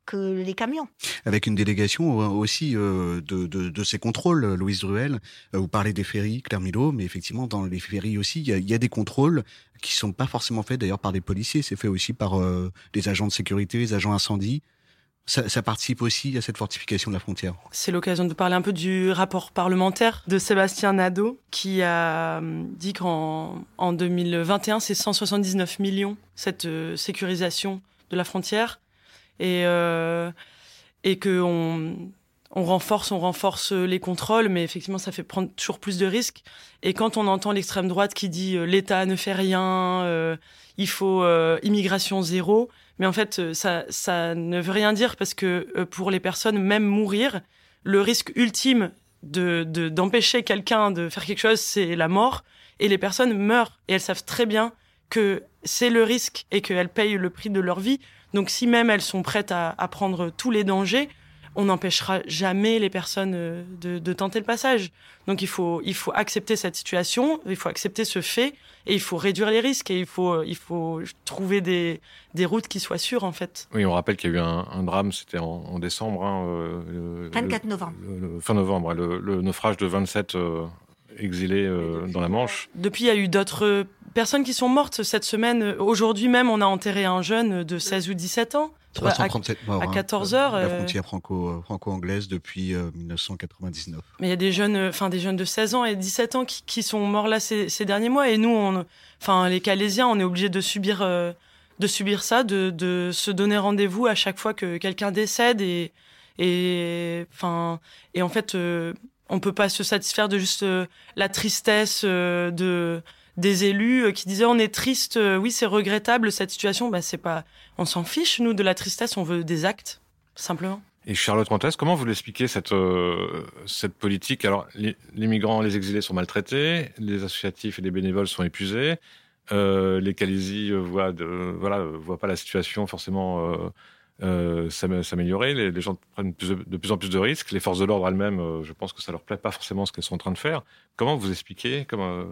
que les camions. Avec une délégation euh, aussi euh, de, de, ces contrôles, Louise Druel, euh, vous parlez des ferries, Claire Milo, mais effectivement dans les ferries aussi, il y a, des contrôles qui sont pas forcément faits d'ailleurs par des policiers, c'est fait aussi par des agents de sécurité, des agents incendies. Ça, ça, participe aussi à cette fortification de la frontière. C'est l'occasion de parler un peu du rapport parlementaire de Sébastien Nadeau, qui a dit qu'en en 2021, c'est 179 millions, cette sécurisation de la frontière et, euh, et que on, on renforce, on renforce les contrôles, mais effectivement, ça fait prendre toujours plus de risques. Et quand on entend l'extrême droite qui dit l'État ne fait rien, il faut immigration zéro, mais en fait, ça, ça ne veut rien dire parce que pour les personnes, même mourir, le risque ultime de d'empêcher quelqu'un de faire quelque chose, c'est la mort. Et les personnes meurent et elles savent très bien que c'est le risque et qu'elles payent le prix de leur vie. Donc si même elles sont prêtes à, prendre tous les dangers, on n'empêchera jamais les personnes euh, de, tenter le passage. Donc il faut, il faut accepter cette situation, il faut accepter ce fait, et il faut réduire les risques, et il faut, euh, il faut trouver des, des routes qui soient sûres, en fait. Oui, on rappelle qu'il y a eu un, drame, c'était en, décembre. Hein, 24 novembre. fin novembre, le, naufrage de 27 exilés euh, dans la Manche. Depuis, il y a eu d'autres personnes qui sont mortes cette semaine. Aujourd'hui même, on a enterré un jeune de 16 ou 17 ans. 337 morts. À 14 hein. heures. La euh, frontière franco, franco-anglaise depuis 1999. Euh, Mais il y a des jeunes, enfin des jeunes de 16 ans et 17 ans qui, sont morts là ces, derniers mois. Et nous, on, enfin les Calaisiens, on est obligés de subir, de subir ça, de, de se donner rendez-vous à chaque fois que quelqu'un décède et et enfin et en fait on peut pas se satisfaire de juste euh, la tristesse euh, de des élus euh, qui disaient on est triste, oui c'est regrettable cette situation. Bah c'est pas, on s'en fiche nous de la tristesse, on veut des actes simplement. Et Charlotte Montes, comment vous l'expliquez cette cette politique? Alors les, migrants, les exilés sont maltraités, les associatifs et les bénévoles sont épuisés, les Calaisis voient voilà voient pas la situation forcément euh, s'améliorer. Les, gens prennent de plus en plus de risques. Les forces de l'ordre elles-mêmes, euh, je pense que ça leur plaît pas forcément ce qu'elles sont en train de faire. Comment vous expliquez comment, euh,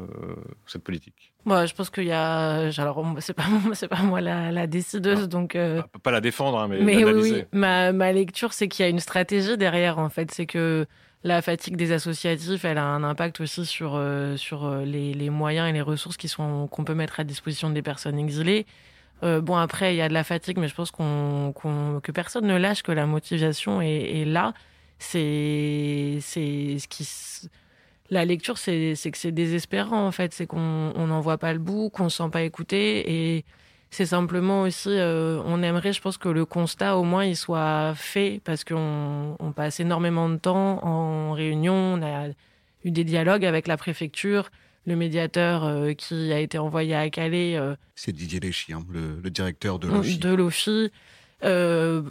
cette politique? Moi, je pense qu'il y a. Alors, c'est pas c'est pas moi la, décideuse, ah. donc. Pas la défendre, hein, mais, mais oui, Ma, ma lecture, c'est qu'il y a une stratégie derrière. En fait, c'est que la fatigue des associatifs, elle a un impact aussi sur sur les, les moyens et les ressources qui sont qu'on peut mettre à disposition des personnes exilées. Euh, bon, après, il y a de la fatigue, mais je pense qu'on, que personne ne lâche, que la motivation est, là. C'est, c'est ce qui. La lecture, c'est, c'est que c'est désespérant, en fait. C'est qu'on n'en voit pas le bout, qu'on ne se sent pas écouté. Et c'est simplement aussi. Euh, on aimerait, je pense, que le constat, au moins, il soit fait, parce qu'on on passe énormément de temps en réunion. On a eu des dialogues avec la préfecture le médiateur euh, qui a été envoyé à Calais. Euh, c'est Didier Léchy, hein, le, directeur de l'OFI. De l'OFI. Euh,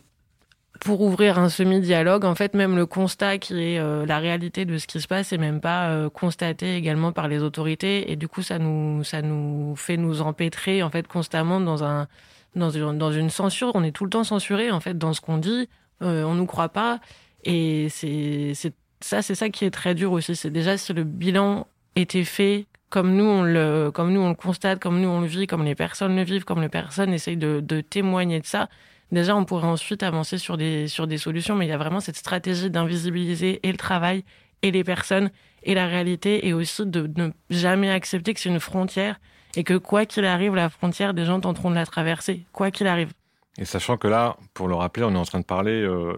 pour ouvrir un semi-dialogue, en fait, même le constat qui est la réalité de ce qui se passe n'est même pas constaté également par les autorités. Et du coup, ça nous, ça nous fait nous empêtrer, en fait, constamment dans un, dans une, dans une censure. On est tout le temps censuré, en fait, dans ce qu'on dit. on nous croit pas. Et c'est, ça, c'est ça qui est très dur aussi. C'est déjà si le bilan était fait comme nous on le comme nous on le constate, comme nous on le vit, comme les personnes le vivent, comme les personnes essayent de, témoigner de ça. Déjà, on pourrait ensuite avancer sur des sur des solutions, mais il y a vraiment cette stratégie d'invisibiliser et le travail et les personnes et la réalité, et aussi de ne jamais accepter que c'est une frontière et que quoi qu'il arrive, la frontière, des gens tenteront de la traverser, quoi qu'il arrive. Et sachant que là, pour le rappeler, on est en train de parler euh,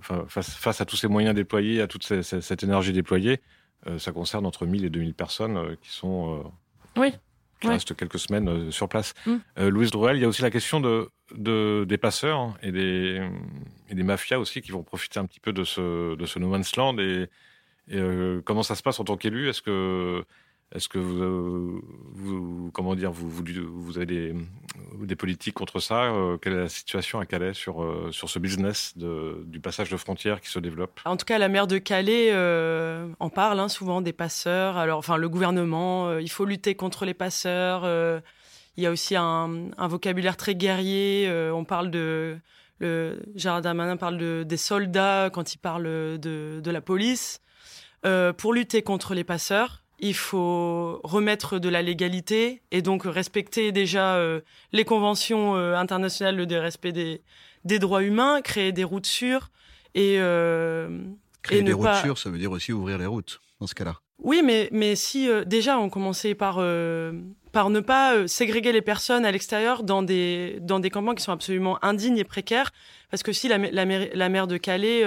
face, face, à tous ces moyens déployés, à toute cette énergie déployée, ça concerne entre 1000 et 2000 personnes euh, qui sont. Euh, oui. Qui restent quelques semaines sur place. Mm. Louise Drouel, il y a aussi la question de, de des passeurs et des, et des mafias aussi qui vont profiter un petit peu de ce, de ce no man's land. Et, et comment ça se passe en tant qu'élu? Est-ce que est-ce que vous, vous, comment dire, vous, avez des, politiques contre ça euh, Quelle est la situation à Calais sur, euh, sur ce business du passage de frontières qui se développe? En tout cas, la maire de Calais euh, en parle hein, souvent des passeurs. Alors, enfin, le gouvernement, il faut lutter contre les passeurs. il y a aussi un, un vocabulaire très guerrier. on parle de le Gérard Darmanin parle de, des soldats quand il parle de, de la police. pour lutter contre les passeurs, il faut remettre de la légalité et donc respecter déjà euh, les conventions euh, internationales de respect des, des droits humains, créer des routes sûres et euh, créer des routes sûres, ça veut dire aussi ouvrir les routes dans ce cas-là. Oui, mais mais si déjà on commençait par par ne pas ségréguer les personnes à l'extérieur dans des dans des campements qui sont absolument indignes et précaires, parce que si la la, la maire de Calais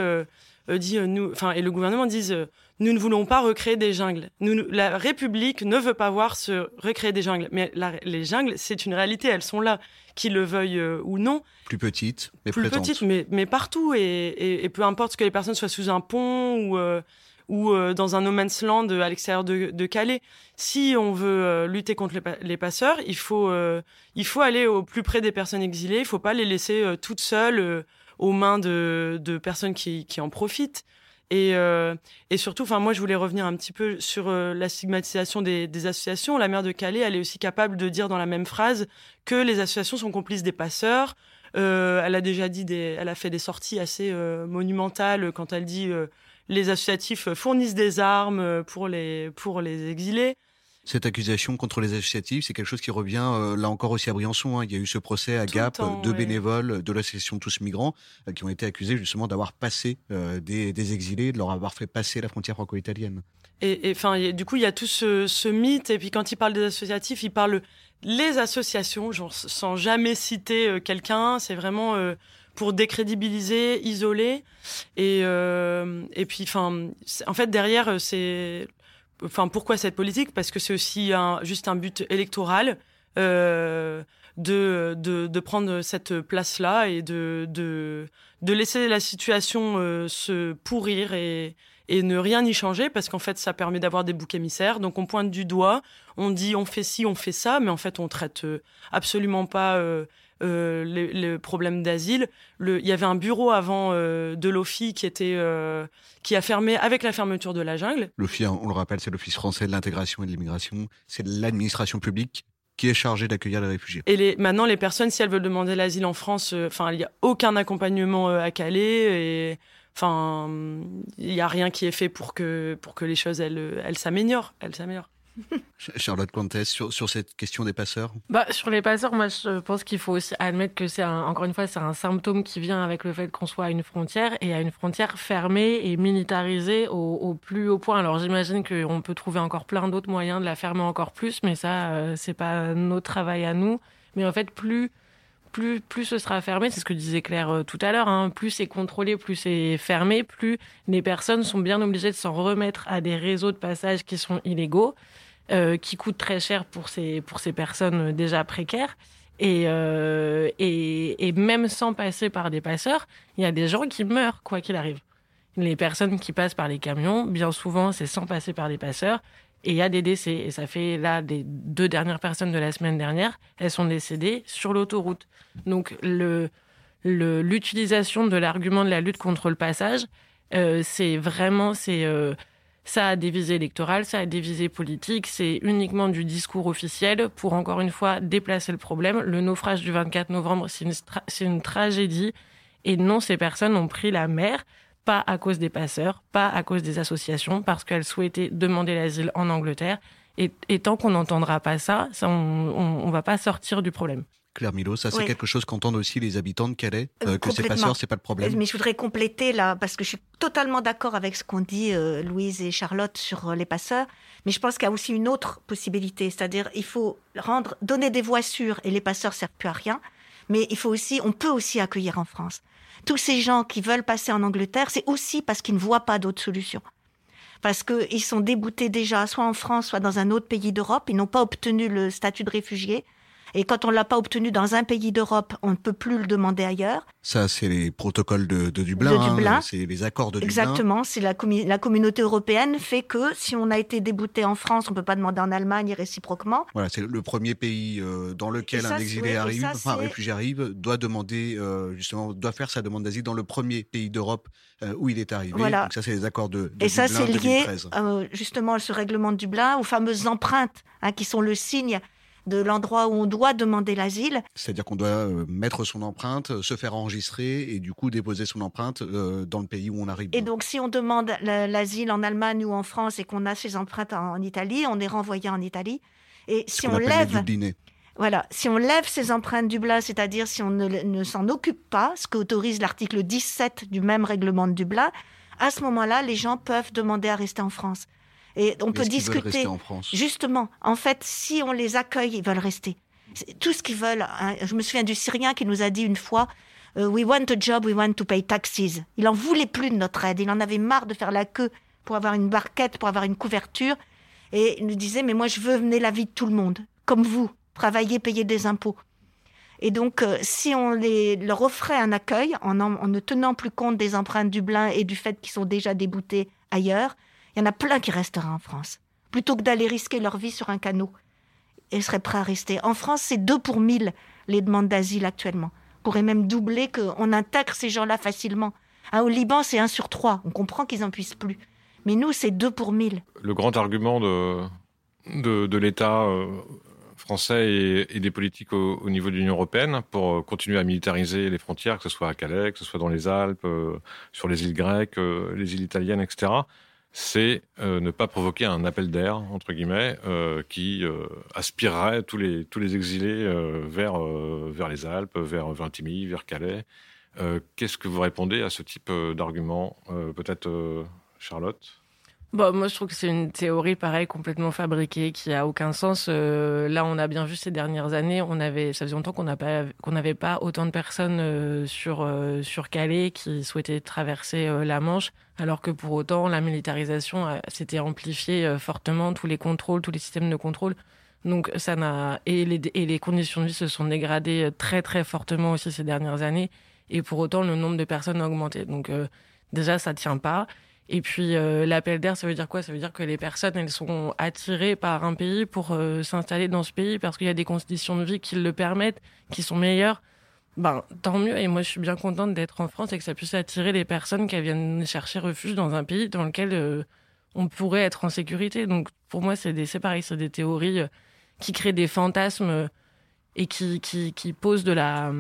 dit, nous, enfin, et le gouvernement disent, nous ne voulons pas recréer des jungles. Nous, la République ne veut pas voir se recréer des jungles. Mais les jungles, c'est une réalité, elles sont là, qu'ils le veuillent ou non. Plus petites, mais plus petites, mais, mais partout. Et, et, peu importe que les personnes soient sous un pont ou ou euh, dans un no man's land à l'extérieur de, Calais. Si on veut euh, lutter contre les, passeurs, il faut, euh, il faut aller au plus près des personnes exilées. Il ne faut pas les laisser toutes seules aux mains de, de personnes qui, qui, en profitent. Et, et surtout, enfin moi, je voulais revenir un petit peu sur la stigmatisation des, des, associations. La maire de Calais, elle est aussi capable de dire dans la même phrase que les associations sont complices des passeurs. elle a déjà dit, des, elle a fait des sorties assez monumentales quand elle dit les associatifs fournissent des armes pour les, pour les exilés. Cette accusation contre les associatifs, c'est quelque chose qui revient euh, là encore aussi à Briançon. Hein. Il y a eu ce procès à Gap de bénévoles de l'association Tous Migrants euh, qui ont été accusés justement d'avoir passé euh, des, exilés, de leur avoir fait passer la frontière franco-italienne. Et enfin, du coup, il y a tout ce, mythe. Et puis quand il parle des associatifs, il parle les associations, genre, sans jamais citer quelqu'un. C'est vraiment pour décrédibiliser, isoler. Et, euh, et puis, enfin, en fait, derrière, c'est. Enfin, pourquoi cette politique? Parce que c'est aussi un, juste un but électoral. Euh, de, de, de, prendre cette place-là et de, de, de, laisser la situation euh, se pourrir et, et ne rien y changer parce qu'en fait ça permet d'avoir des boucs émissaires. Donc on pointe du doigt, on dit on fait ci, on fait ça, mais en fait on traite absolument pas euh, le, problème d'asile. Il y avait un bureau avant euh, de l'OFI qui était euh, qui a fermé avec la fermeture de la jungle. L'OFI, on le rappelle, c'est l'Office français de l'intégration et de l'immigration. C'est l'administration publique qui est chargée d'accueillir les réfugiés. Et les, maintenant, les personnes, si elles veulent demander l'asile en France, enfin, il n'y a aucun accompagnement à Calais et enfin, il n'y a rien qui est fait pour que pour que les choses elles, elles s'améliorent, elles s'améliorent. Charlotte Comtesse, sur, sur, cette question des passeurs? Bah, Sur les passeurs, moi je pense qu'il faut aussi admettre que c'est encore une fois c'est un symptôme qui vient avec le fait qu'on soit à une frontière et à une frontière fermée et militarisée au, plus haut point. Alors j'imagine qu'on peut trouver encore plein d'autres moyens de la fermer encore plus, mais ça euh, c'est pas notre travail à nous. Mais en fait plus plus, plus ce sera fermé, c'est ce que disait Claire euh, tout à l'heure, hein, plus c'est contrôlé, plus c'est fermé, plus les personnes sont bien obligées de s'en remettre à des réseaux de passage qui sont illégaux. Euh, qui coûte très cher pour ces, pour ces personnes déjà précaires. Et, euh, et, et, même sans passer par des passeurs, il y a des gens qui meurent, quoi qu'il arrive. Les personnes qui passent par les camions, bien souvent, c'est sans passer par des passeurs. Et il y a des décès. Et ça fait là, des deux dernières personnes de la semaine dernière, elles sont décédées sur l'autoroute. Donc, le, l'utilisation de l'argument de la lutte contre le passage, euh, c'est vraiment, c'est, ça a des visées électorales, ça a des visées politiques, c'est uniquement du discours officiel pour encore une fois déplacer le problème. Le naufrage du 24 novembre, c'est une, une, tragédie. Et non, ces personnes ont pris la mer, pas à cause des passeurs, pas à cause des associations, parce qu'elles souhaitaient demander l'asile en Angleterre. Et, tant qu'on n'entendra pas ça, ça on ne va pas sortir du problème. Claire Milo, ça c'est quelque chose qu'entendent aussi les habitants de Calais, euh, que ces passeurs, c'est pas le problème. Mais je voudrais compléter là, parce que je suis totalement d'accord avec ce qu'ont dit euh, Louise et Charlotte sur euh, les passeurs, mais je pense qu'il y a aussi une autre possibilité, c'est-à-dire il faut rendre, donner des voies sûres et les passeurs servent plus à rien, mais il faut aussi, on peut aussi accueillir en France. Tous ces gens qui veulent passer en Angleterre, c'est aussi parce qu'ils ne voient pas d'autres solutions parce qu'ils sont déboutés déjà, soit en France, soit dans un autre pays d'Europe. Ils n'ont pas obtenu le statut de réfugié. Et quand on l'a pas obtenu dans un pays d'Europe, on ne peut plus le demander ailleurs. Ça, c'est les protocoles de, Dublin. Hein, c'est les accords de Dublin. Exactement. C'est la, la, communauté européenne fait que si on a été débouté en France, on peut pas demander en Allemagne et réciproquement. Voilà, c'est le premier pays euh, dans lequel un exilé arrive, enfin un réfugié arrive, doit demander euh, justement, doit faire sa demande d'asile dans le premier pays d'Europe euh, où il est arrivé. Voilà. Donc ça, c'est les accords de, de et ça, c'est lié justement à ce règlement de Dublin, aux fameuses empreintes hein, qui sont le signe de l'endroit où on doit demander l'asile. C'est-à-dire qu'on doit euh, mettre son empreinte, euh, se faire enregistrer et du coup déposer son empreinte euh, dans le pays où on arrive. Et donc si on demande l'asile en Allemagne ou en France et qu'on a ses empreintes en Italie, on est renvoyé en Italie. Et si on, lève... Voilà, si on lève ces empreintes Dublin, c'est-à-dire si on ne, ne s'en occupe pas, ce qu'autorise l'article 17 du même règlement de Dublin, à ce moment-là, les gens peuvent demander à rester en France. Et on peut discuter. En France? Justement, en fait, si on les accueille, ils veulent rester. Tout ce qu'ils veulent. Hein. Je me souviens du Syrien qui nous a dit une fois euh, We want a job, we want to pay taxes. Il en voulait plus de notre aide. Il en avait marre de faire la queue pour avoir une barquette, pour avoir une couverture. Et il nous disait, mais moi, je veux mener la vie de tout le monde, comme vous, travailler, payer des impôts. Et donc, euh, si on les, leur offrait un accueil en, en, ne tenant plus compte des empreintes Dublin et du fait qu'ils sont déjà déboutés ailleurs, il y en a plein qui resteraient en France, plutôt que d'aller risquer leur vie sur un canot. Et seraient prêts à rester. En France, c'est 2 pour 1000 les demandes d'asile actuellement. On pourrait même doubler qu'on intègre ces gens-là facilement. Ah, au Liban, c'est 1 sur 3. On comprend qu'ils n'en puissent plus. Mais nous, c'est 2 pour 1000. Le grand argument de, l'État euh, français et, des politiques au, au niveau de l'Union européenne pour euh, continuer à militariser les frontières, que ce soit à Calais, que ce soit dans les Alpes, euh, sur les îles grecques, les îles italiennes, etc., c'est euh, ne pas provoquer un appel d'air, entre guillemets, euh, qui aspirerait tous les, tous les exilés vers, vers les Alpes, vers Vintimille, vers Calais. Qu'est-ce que vous répondez à ce type d'argument Peut-être Charlotte? Bon, moi, je trouve que c'est une théorie, pareil, complètement fabriquée, qui a aucun sens. Euh, là, on a bien vu ces dernières années, on avait, ça faisait longtemps qu'on n'avait pas autant de personnes euh, sur euh, sur Calais qui souhaitaient traverser la Manche, alors que pour autant, la militarisation s'était amplifiée fortement, tous les contrôles, tous les systèmes de contrôle. Donc, ça n'a et les et les conditions de vie se sont dégradées très très fortement aussi ces dernières années, et pour autant, le nombre de personnes a augmenté. Donc, déjà, ça tient pas. Et puis euh, l'appel d'air, ça veut dire quoi? Ça veut dire que les personnes, elles sont attirées par un pays pour euh, s'installer dans ce pays parce qu'il y a des conditions de vie qui le permettent, qui sont meilleures. Ben tant mieux. Et moi, je suis bien contente d'être en France et que ça puisse attirer les personnes qui viennent chercher refuge dans un pays dans lequel euh, on pourrait être en sécurité. Donc pour moi, c'est des, c'est pareil, c'est des théories qui créent des fantasmes et qui qui, qui posent de la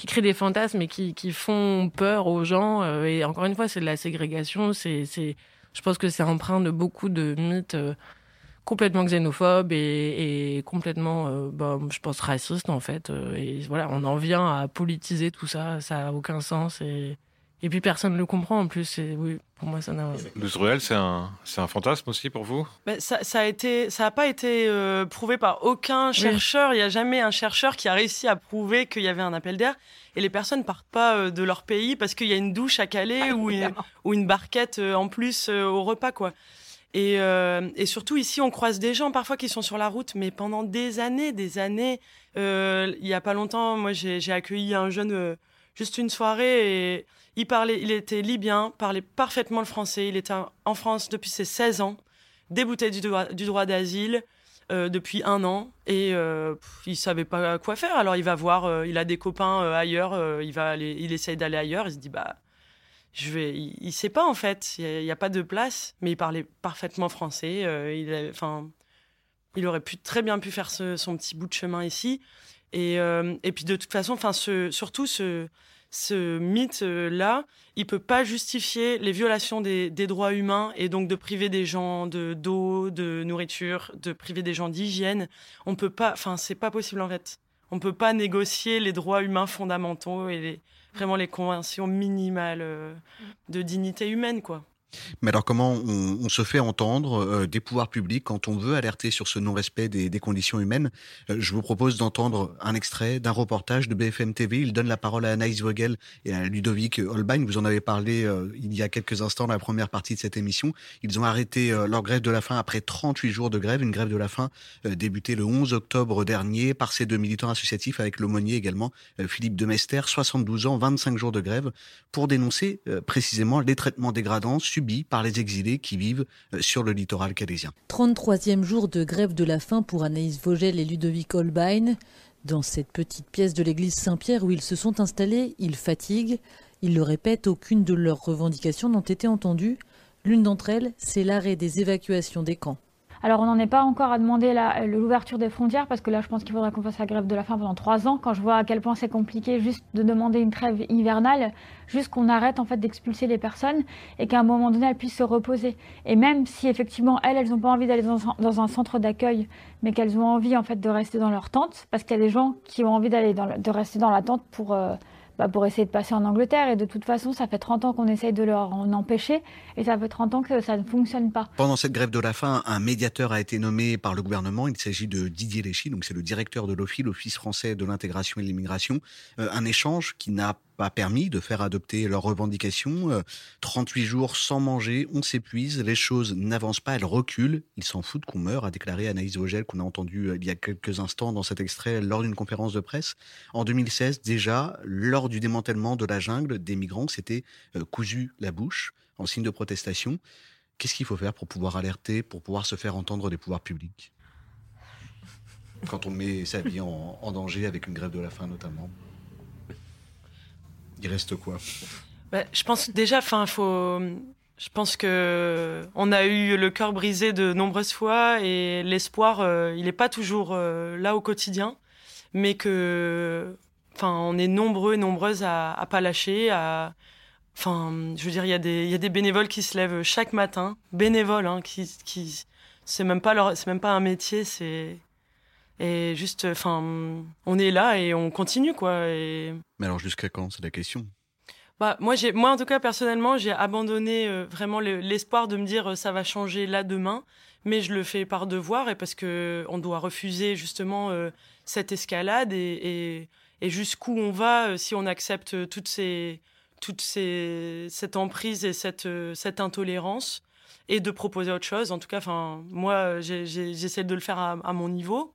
qui créent des fantasmes et qui, qui font peur aux gens. Euh, et encore une fois, c'est de la ségrégation. C'est, c'est, je pense que c'est empreint de beaucoup de mythes euh, complètement xénophobes et, et complètement, euh, bah, je pense, racistes en fait. et voilà, on en vient à politiser tout ça. Ça a aucun sens et et puis personne ne le comprend en plus. Et oui, pour moi, ça n'a. Le Zruel, c'est un, c'est un fantasme aussi pour vous? Mais ça, ça a été, ça n'a pas été euh, prouvé par aucun chercheur. Il n'y a jamais un chercheur qui a réussi à prouver qu'il y avait un appel d'air. Et les personnes partent pas euh, de leur pays parce qu'il y a une douche à Calais ah, ou, une, ou une barquette euh, en plus euh, au repas, quoi. Et, euh, et, surtout ici, on croise des gens parfois qui sont sur la route, mais pendant des années, des années. Il y a pas longtemps, moi, j'ai accueilli un jeune juste une soirée et il parlait, il était libyen, parlait parfaitement le français. Il était en France depuis ses 16 ans, débouté du droit, d'asile euh, depuis un an et euh, il savait pas quoi faire. Alors il va voir, euh, il a des copains ailleurs, il va aller, il essaye d'aller ailleurs. Il se dit bah je vais, il, sait pas en fait, il n'y a, pas de place, mais il parlait parfaitement français. Il, enfin, il aurait pu très bien pu faire son petit bout de chemin ici. Et, et puis de toute façon, enfin, surtout ce ce mythe-là, il peut pas justifier les violations des, des, droits humains et donc de priver des gens de d'eau, de nourriture, de priver des gens d'hygiène. On peut pas, enfin, c'est pas possible en fait. On peut pas négocier les droits humains fondamentaux et les, vraiment les conventions minimales de dignité humaine, quoi. Mais alors comment on, on se fait entendre euh, des pouvoirs publics quand on veut alerter sur ce non-respect des, des, conditions humaines? Euh, Je vous propose d'entendre un extrait d'un reportage de BFM TV. Il donne la parole à Anaïs Vogel et à Ludovic Holbein. Vous en avez parlé euh, il y a quelques instants dans la première partie de cette émission. Ils ont arrêté euh, leur grève de la faim après 38 jours de grève, une grève de la faim euh, débutée le 11 octobre dernier par ces deux militants associatifs avec l'aumônier également, Philippe Demester, 72 ans, 25 jours de grève, pour dénoncer précisément les traitements dégradants par les exilés qui vivent sur le littoral calaisien. 33e jour de grève de la faim pour Anaïs Vogel et Ludovic Holbein. Dans cette petite pièce de l'église Saint-Pierre où ils se sont installés, ils fatiguent. Ils le répètent, aucune de leurs revendications n'ont été entendues. L'une d'entre elles, c'est l'arrêt des évacuations des camps. Alors on n'en est pas encore à demander l'ouverture des frontières parce que là je pense qu'il faudrait qu'on fasse la grève de la faim pendant trois ans. Quand je vois à quel point c'est compliqué juste de demander une trêve hivernale, juste qu'on arrête en fait d'expulser les personnes et qu'à un moment donné elles puissent se reposer. Et même si effectivement elles, elles n'ont pas envie d'aller dans, dans, un centre d'accueil, mais qu'elles ont envie en fait de rester dans leur tente, parce qu'il y a des gens qui ont envie d'aller de rester dans la tente pour euh, bah, pour essayer de passer en Angleterre. Et de toute façon, ça fait 30 ans qu'on essaye de leur en empêcher et ça fait 30 ans que ça ne fonctionne pas. Pendant cette grève de la faim, un médiateur a été nommé par le gouvernement. Il s'agit de Didier Léchy, donc c'est le directeur de l'OFI, l'Office français de l'intégration et de l'immigration. Euh, un échange qui n'a pas permis de faire adopter leurs revendications. 38 jours sans manger, on s'épuise, les choses n'avancent pas, elles reculent. Ils s'en foutent qu'on meure, a déclaré Anaïs Vogel, qu'on a entendu il y a quelques instants dans cet extrait lors d'une conférence de presse. En 2016, déjà, lors du démantèlement de la jungle, des migrants s'étaient cousu la bouche en signe de protestation. Qu'est-ce qu'il faut faire pour pouvoir alerter, pour pouvoir se faire entendre des pouvoirs publics? Quand on met sa vie en, danger avec une grève de la faim notamment. Il reste quoi? Bah, Je pense déjà, enfin, faut. Je pense que on a eu le cœur brisé de nombreuses fois et l'espoir, euh, il n'est pas toujours euh, là au quotidien, mais que, enfin, on est nombreux et nombreuses à, à pas lâcher, Enfin, je veux dire, il y, a des, bénévoles qui se lèvent chaque matin, bénévoles, hein, qui, qui c'est même pas c'est même pas un métier, c'est et juste, enfin, on est là et on continue quoi. Et... Mais alors jusqu'à quand, c'est la question. Bah, moi, j'ai, moi en tout cas personnellement, j'ai abandonné euh, vraiment l'espoir de me dire euh, ça va changer là demain, mais je le fais par devoir et parce que on doit refuser justement euh, cette escalade et, et, et jusqu'où on va si on accepte toutes ces toute ces, cette emprise et cette, cette intolérance et de proposer autre chose. En tout cas, enfin, moi, j'essaie de le faire à, mon niveau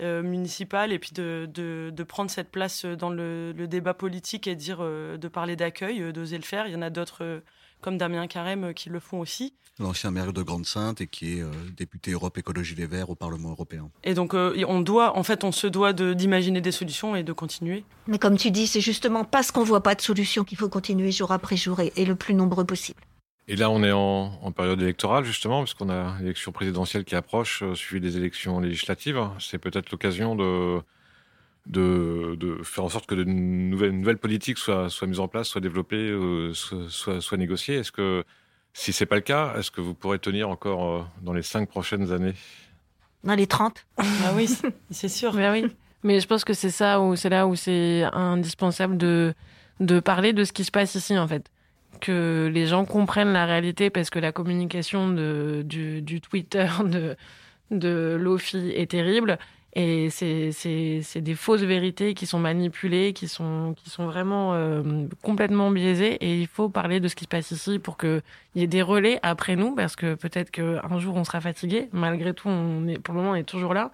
euh, municipal et puis de, de, de, prendre cette place dans le, le débat politique et dire, euh, de parler d'accueil, d'oser le faire. Il y en a d'autres comme Damien Carême qui le font aussi. L'ancien maire de Grande-Sainte et qui est euh, député Europe Écologie Les Verts au Parlement européen. Et donc euh, on doit, en fait, on se doit d'imaginer des solutions et de continuer. Mais comme tu dis, c'est justement parce qu'on voit pas de solution qu'il faut continuer jour après jour et, le plus nombreux possible. Et là, on est en, période électorale, justement, parce qu'on a l'élection présidentielle qui approche, euh, suivi des élections législatives. C'est peut-être l'occasion de, de, faire en sorte que de nouvelles, nouvelles politiques soient, soient mises en place, soient développées, euh, soient, soient, négociées. Est-ce que, si c'est pas le cas, est-ce que vous pourrez tenir encore euh, dans les cinq prochaines années? Dans les 30 Ah oui, c'est sûr. Mais oui. Mais je pense que c'est ça où c'est là où c'est indispensable de, de parler de ce qui se passe ici, en fait. Que les gens comprennent la réalité parce que la communication de, du, Twitter de, de Lofi est terrible et c'est des fausses vérités qui sont manipulées, qui sont, qui sont vraiment euh, complètement biaisées. Et il faut parler de ce qui se passe ici pour qu'il y ait des relais après nous, parce que peut-être qu'un jour on sera fatigué. Malgré tout, on est, pour le moment, on est toujours là.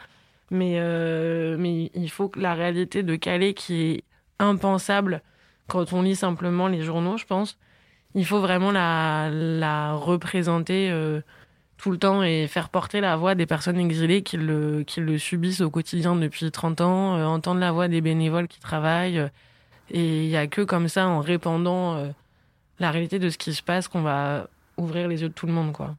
Mais, euh, mais il faut que la réalité de Calais, qui est impensable quand on lit simplement les journaux, je pense, il faut vraiment la, représenter. Euh, tout le temps et faire porter la voix des personnes exilées qui le, subissent au quotidien depuis 30 ans, euh, entendre la voix des bénévoles qui travaillent. Et il n'y a que comme ça, en répandant euh, la réalité de ce qui se passe, qu'on va ouvrir les yeux de tout le monde. quoi.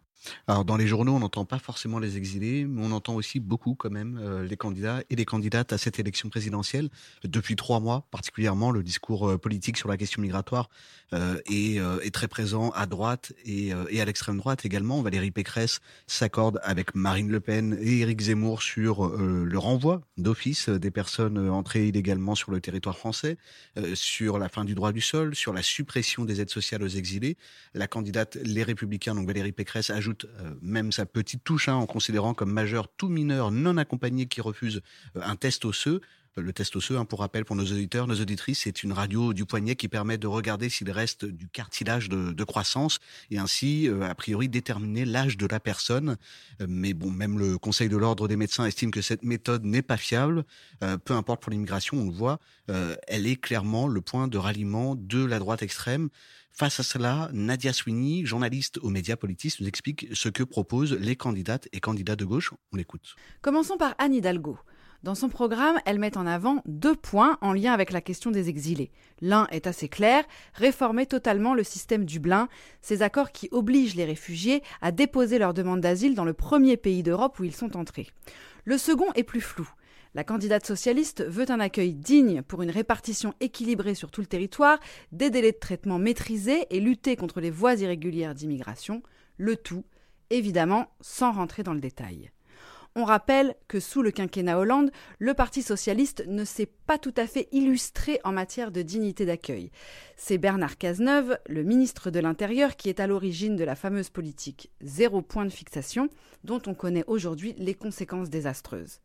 Alors dans les journaux, on n'entend pas forcément les exilés, mais on entend aussi beaucoup quand même euh, les candidats et les candidates à cette élection présidentielle. Depuis trois mois, particulièrement, le discours euh, politique sur la question migratoire euh, est, très présent à droite et, et à l'extrême droite également. Valérie Pécresse s'accorde avec Marine Le Pen et Éric Zemmour sur le renvoi d'office des personnes entrées illégalement sur le territoire français, sur la fin du droit du sol, sur la suppression des aides sociales aux exilés. La candidate Les Républicains, donc Valérie Pécresse, ajoute euh, même sa petite touche hein, en considérant comme majeur tout mineur non accompagné qui refuse euh, un test osseux. Euh, le test osseux, hein, pour rappel pour nos auditeurs, nos auditrices, c'est une radio du poignet qui permet de regarder s'il reste du cartilage de, croissance et ainsi, a priori, déterminer l'âge de la personne. mais bon, même le Conseil de l'ordre des médecins estime que cette méthode n'est pas fiable. peu importe pour l'immigration, on le voit, elle est clairement le point de ralliement de la droite extrême. Face à cela, Nadia Sweeney, journaliste aux médias politiques, nous explique ce que proposent les candidates et candidats de gauche. On l'écoute. Commençons par Anne Hidalgo. Dans son programme, elle met en avant deux points en lien avec la question des exilés. L'un est assez clair, réformer totalement le système Dublin, ces accords qui obligent les réfugiés à déposer leur demande d'asile dans le premier pays d'Europe où ils sont entrés. Le second est plus flou. La candidate socialiste veut un accueil digne pour une répartition équilibrée sur tout le territoire, des délais de traitement maîtrisés et lutter contre les voies irrégulières d'immigration, le tout, évidemment, sans rentrer dans le détail. On rappelle que sous le quinquennat Hollande, le Parti socialiste ne s'est pas tout à fait illustré en matière de dignité d'accueil. C'est Bernard Cazeneuve, le ministre de l'Intérieur, qui est à l'origine de la fameuse politique zéro point de fixation, dont on connaît aujourd'hui les conséquences désastreuses.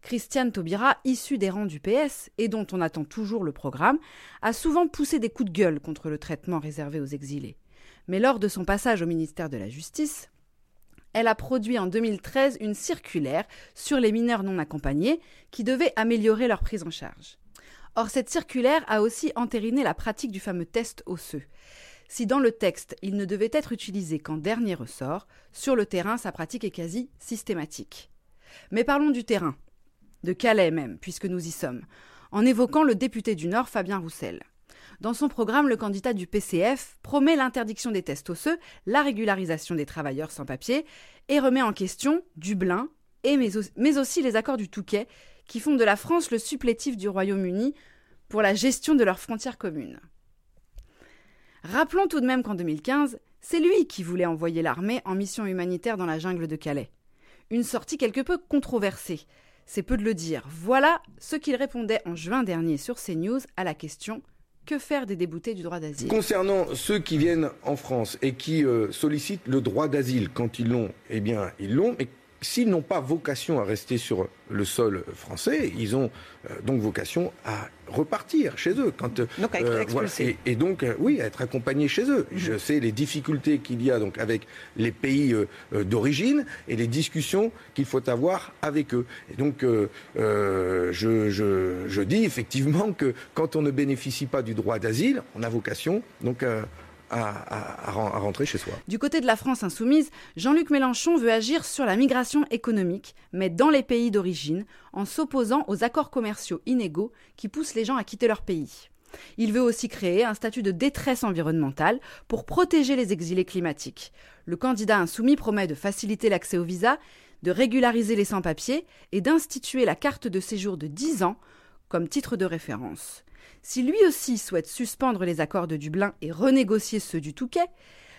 Christiane Taubira, issue des rangs du PS et dont on attend toujours le programme, a souvent poussé des coups de gueule contre le traitement réservé aux exilés. Mais lors de son passage au ministère de la Justice, elle a produit en 2013 une circulaire sur les mineurs non accompagnés qui devait améliorer leur prise en charge. Or, cette circulaire a aussi entériné la pratique du fameux test osseux. Si dans le texte, il ne devait être utilisé qu'en dernier ressort, sur le terrain, sa pratique est quasi systématique. Mais parlons du terrain, de Calais même, puisque nous y sommes, en évoquant le député du Nord, Fabien Roussel. Dans son programme, le candidat du PCF promet l'interdiction des tests osseux, la régularisation des travailleurs sans papier, et remet en question Dublin, et mais aussi les accords du Touquet, qui font de la France le supplétif du Royaume-Uni pour la gestion de leurs frontières communes. Rappelons tout de même qu'en 2015, c'est lui qui voulait envoyer l'armée en mission humanitaire dans la jungle de Calais. Une sortie quelque peu controversée. C'est peu de le dire. Voilà ce qu'il répondait en juin dernier sur CNews à la question que faire des déboutés du droit d'asile Concernant ceux qui viennent en France et qui euh, sollicitent le droit d'asile, quand ils l'ont, eh bien, ils l'ont, s'ils n'ont pas vocation à rester sur le sol français, ils ont euh, donc vocation à repartir chez eux. Quand, euh, donc à être euh, et, donc, oui, à être accompagnés chez eux. Mhm. Je sais les difficultés qu'il y a donc avec les pays d'origine et les discussions qu'il faut avoir avec eux. Et donc, je, je, je, dis effectivement que quand on ne bénéficie pas du droit d'asile, on a vocation donc à, rentrer chez soi. Du côté de la France insoumise, Jean-Luc Mélenchon veut agir sur la migration économique, mais dans les pays d'origine, en s'opposant aux accords commerciaux inégaux qui poussent les gens à quitter leur pays. Il veut aussi créer un statut de détresse environnementale pour protéger les exilés climatiques. Le candidat insoumis promet de faciliter l'accès au visa, de régulariser les sans-papiers et d'instituer la carte de séjour de 10 ans comme titre de référence. Si lui aussi souhaite suspendre les accords de Dublin et renégocier ceux du Touquet,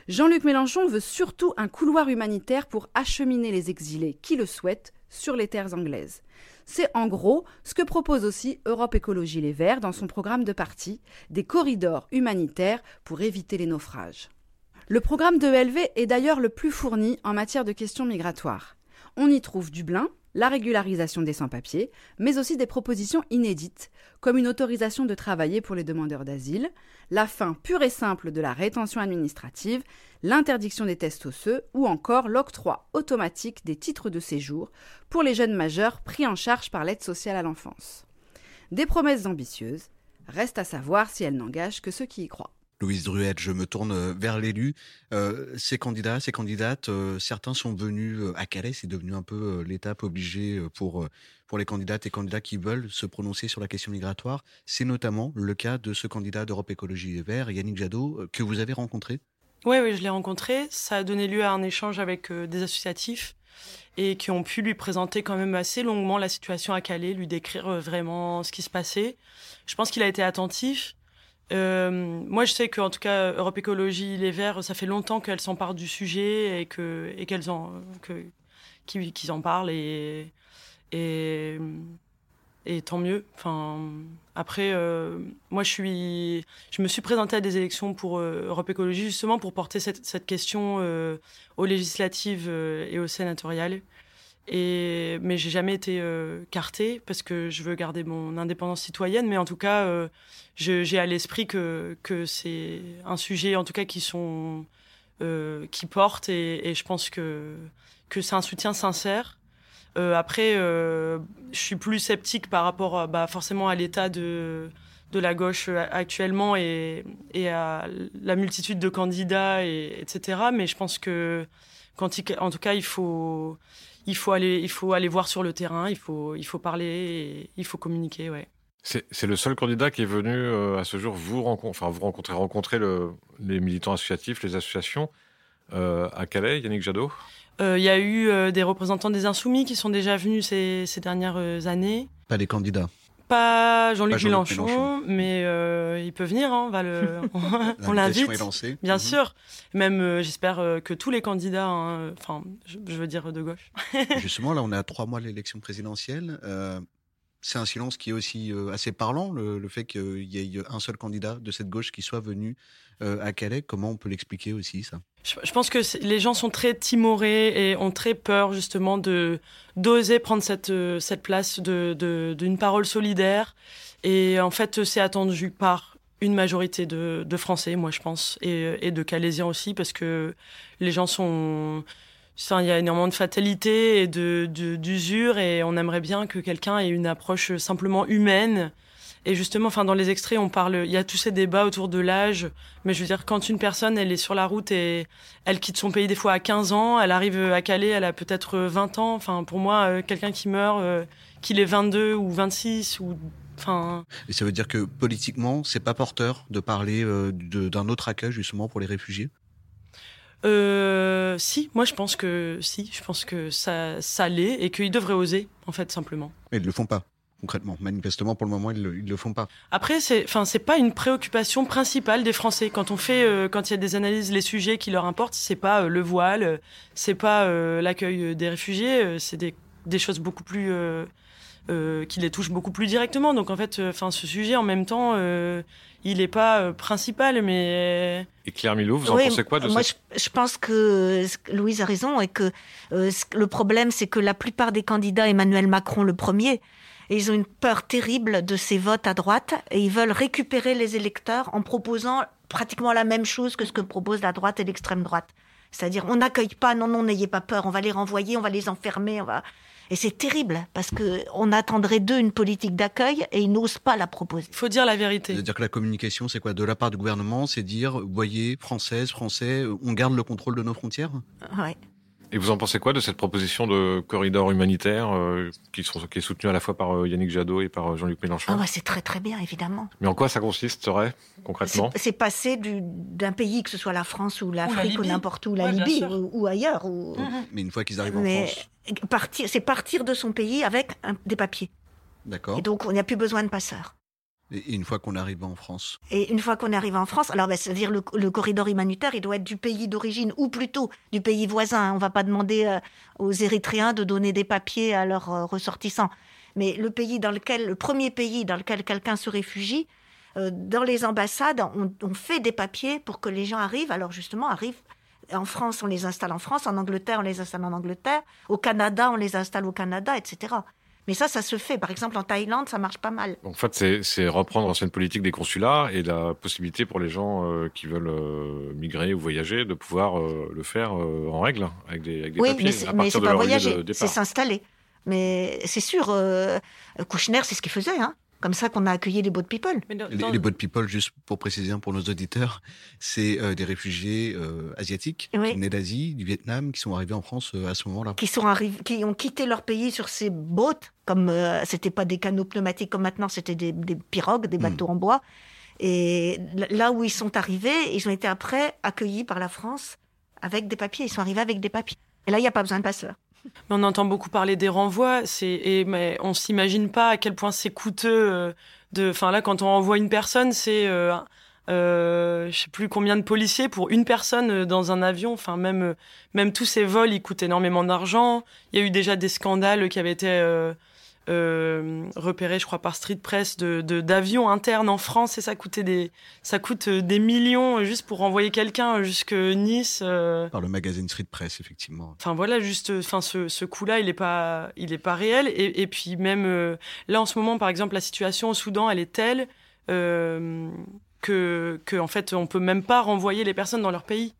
Jean-Luc Mélenchon veut surtout un couloir humanitaire pour acheminer les exilés qui le souhaitent sur les terres anglaises. C'est en gros ce que propose aussi Europe Écologie Les Verts dans son programme de parti, des corridors humanitaires pour éviter les naufrages. Le programme de ELV est d'ailleurs le plus fourni en matière de questions migratoires. On y trouve Dublin, la régularisation des sans-papiers, mais aussi des propositions inédites, comme une autorisation de travailler pour les demandeurs d'asile, la fin pure et simple de la rétention administrative, l'interdiction des tests osseux ou encore l'octroi automatique des titres de séjour pour les jeunes majeurs pris en charge par l'aide sociale à l'enfance. Des promesses ambitieuses, reste à savoir si elles n'engagent que ceux qui y croient. Louise Druette, je me tourne euh, vers l'élu. Euh, ces candidats, ces candidates, euh, certains sont venus à Calais, c'est devenu un peu l'étape obligée pour, pour les candidates et candidats qui veulent se prononcer sur la question migratoire. C'est notamment le cas de ce candidat d'Europe Écologie Les Verts, Yannick Jadot, que vous avez rencontré. Oui, oui, je l'ai rencontré. Ça a donné lieu à un échange avec des associatifs et qui ont pu lui présenter quand même assez longuement la situation à Calais, lui décrire vraiment ce qui se passait. Je pense qu'il a été attentif. Euh, moi, je sais qu'en tout cas, Europe Écologie, les Verts, ça fait longtemps qu'elles s'emparent du sujet et que et qu'elles qu'ils en parlent et et et tant mieux. Enfin, après, euh, moi, je suis, je me suis présentée à des élections pour euh, Europe Écologie justement pour porter cette, cette question aux législatives et aux sénatoriales. Et, mais j'ai jamais été euh, cartée parce que je veux garder mon indépendance citoyenne. Mais en tout cas, euh, j'ai à l'esprit que, c'est un sujet, en tout cas, qui sont euh, qui porte et, je pense que que c'est un soutien sincère. Euh, après, je suis plus sceptique par rapport, bah, forcément, à l'état de de la gauche actuellement et, et à la multitude de candidats, et, etc. Mais je pense que, en tout cas, il faut il faut aller, il faut aller voir sur le terrain, il faut, il faut parler, il faut communiquer, ouais. C'est le seul candidat qui est venu euh, à ce jour vous rencontrer, enfin vous rencontrer, rencontrer le, les militants associatifs, les associations euh, à Calais, Yannick Jadot? Euh, il y a eu des représentants des Insoumis qui sont déjà venus ces, ces dernières années. Pas des candidats pas Jean-Luc Mélenchon, mais euh, il peut venir, hein, on va le, on l'invite, bien mhm. sûr. Même, euh, j'espère euh, que tous les candidats, hein, enfin, je, veux dire de gauche. Justement, là, on est à trois mois de l'élection présidentielle. C'est un silence qui est aussi assez parlant, le, le fait qu'il y ait un seul candidat de cette gauche qui soit venu à Calais. Comment on peut l'expliquer aussi, ça? Je, pense que les gens sont très timorés et ont très peur justement d'oser prendre cette euh, cette place d'une parole solidaire. Et en fait, c'est attendu par une majorité de, Français, moi je pense, et, de Calaisiens aussi, parce que les gens sont il y a énormément de fatalité et de- d'usure et on aimerait bien que quelqu'un ait une approche simplement humaine. Et justement, enfin, dans les extraits, on parle, il y a tous ces débats autour de l'âge. Mais je veux dire, quand une personne, elle est sur la route et elle quitte son pays des fois à 15 ans, elle arrive à Calais, elle a peut-être 20 ans. Enfin, pour moi, euh, quelqu'un qui meurt, euh, qu'il ait 22 ou 26 ou, enfin, Et ça veut dire que politiquement, c'est pas porteur de parler euh, d'un autre accueil justement pour les réfugiés? Euh, si, moi je pense que si, je pense que ça, ça l'est et qu'ils devraient oser, en fait, simplement. Mais ils le font pas, concrètement. Manifestement, pour le moment, ils le, ils le font pas. Après, c'est, enfin, c'est pas une préoccupation principale des Français. Quand on fait, euh, quand il y a des analyses, les sujets qui leur importent, c'est pas euh, le voile, euh, c'est pas euh, l'accueil des réfugiés, euh, c'est des, des choses beaucoup plus, euh, euh, qui les touchent beaucoup plus directement. Donc en fait, euh, enfin, ce sujet, en même temps, euh, il est pas euh, principal, mais Et Claire Milot, vous en Oui, pensez quoi de moi, cette... je, je pense que Louise a raison et que euh, le problème, c'est que la plupart des candidats, Emmanuel Macron le premier, et ils ont une peur terrible de ces votes à droite et ils veulent récupérer les électeurs en proposant pratiquement la même chose que ce que propose la droite et l'extrême droite. C'est-à-dire, on n'accueille pas, non, non, n'ayez pas peur, on va les renvoyer, on va les enfermer, on va... Et c'est terrible parce que on attendrait d'eux une politique d'accueil et ils n'osent pas la proposer. Il faut dire la vérité. C'est-à-dire que la communication, c'est quoi? De la part du gouvernement, c'est dire, voyez, françaises, français, on garde le contrôle de nos frontières? Ouais. Et vous en pensez quoi de cette proposition de corridor humanitaire euh, qui, sont, qui est soutenue à la fois par euh, Yannick Jadot et par euh, Jean-Luc Mélenchon? Ah ouais, c'est très très bien, évidemment. Mais en quoi ça consisterait concrètement? C'est- passer du- d'un pays, que ce soit la France ou l'Afrique ou, n'importe où, la Ouais, Libye ou, ou ailleurs. Ou... Mais une fois qu'ils arrivent en France, c'est partir de son pays avec un- des papiers. d'accord Et donc, on n'a plus besoin de passeurs. Et une fois qu'on arrive en France Et une fois qu'on arrive en France, alors ben, c'est-à-dire le, le corridor humanitaire, il doit être du pays d'origine ou plutôt du pays voisin. On va pas demander euh, aux Érythréens de donner des papiers à leurs euh, ressortissants. Mais le pays dans lequel, le premier pays dans lequel quelqu'un se réfugie, euh, dans les ambassades, on, on fait des papiers pour que les gens arrivent. Alors justement, arrivent en France, on les installe en France. En Angleterre, on les installe en Angleterre. Au Canada, on les installe au Canada, etc. Mais ça, ça se fait. Par exemple, en Thaïlande, ça marche pas mal. En fait, c'est- reprendre l'ancienne politique des consulats et la possibilité pour les gens euh, qui veulent euh, migrer ou voyager de pouvoir euh, le faire en règle, avec des, avec des oui, papiers, mais c'est, à mais c'est pas voyager, c'est s'installer. Mais c'est sûr, Kouchner, c'est ce qu'il faisait. Hein. Comme ça qu'on a accueilli les boat people. Les, les boat people, juste pour préciser hein, pour nos auditeurs, c'est euh, des réfugiés euh, asiatiques Oui. qui venaient d'Asie, du Vietnam, qui sont arrivés en France euh, à ce moment-là. Qui, sont arrivés, qui ont quitté leur pays sur ces boats, comme euh, c'était pas des canaux pneumatiques comme maintenant, c'était des, des pirogues, des bateaux en bois. Et là où ils sont arrivés, ils ont été après accueillis par la France avec des papiers. Ils sont arrivés avec des papiers. Et là, il n'y a pas besoin de passeur. On entend beaucoup parler des renvois, et mais on s'imagine pas à quel point c'est coûteux euh, de enfin là quand on envoie une personne, c'est euh, euh, je sais plus combien de policiers pour une personne euh, dans un avion, enfin même euh, même tous ces vols, ils coûtent énormément d'argent. Il y a eu déjà des scandales qui avaient été euh, euh, repérés, je crois, par Street Press de de- d'avions internes en France et ça coûtait des ça coûte euh, des millions euh, juste pour envoyer quelqu'un jusque Nice. euh, Par le magazine Street Press, effectivement. Enfin voilà, juste, enfin ce, ce coup-là, il est pas, il est pas réel. Et, et puis même euh, là en ce moment, par exemple, la situation au Soudan, elle est telle euh, que, que en fait, on peut même pas renvoyer les personnes dans leur pays.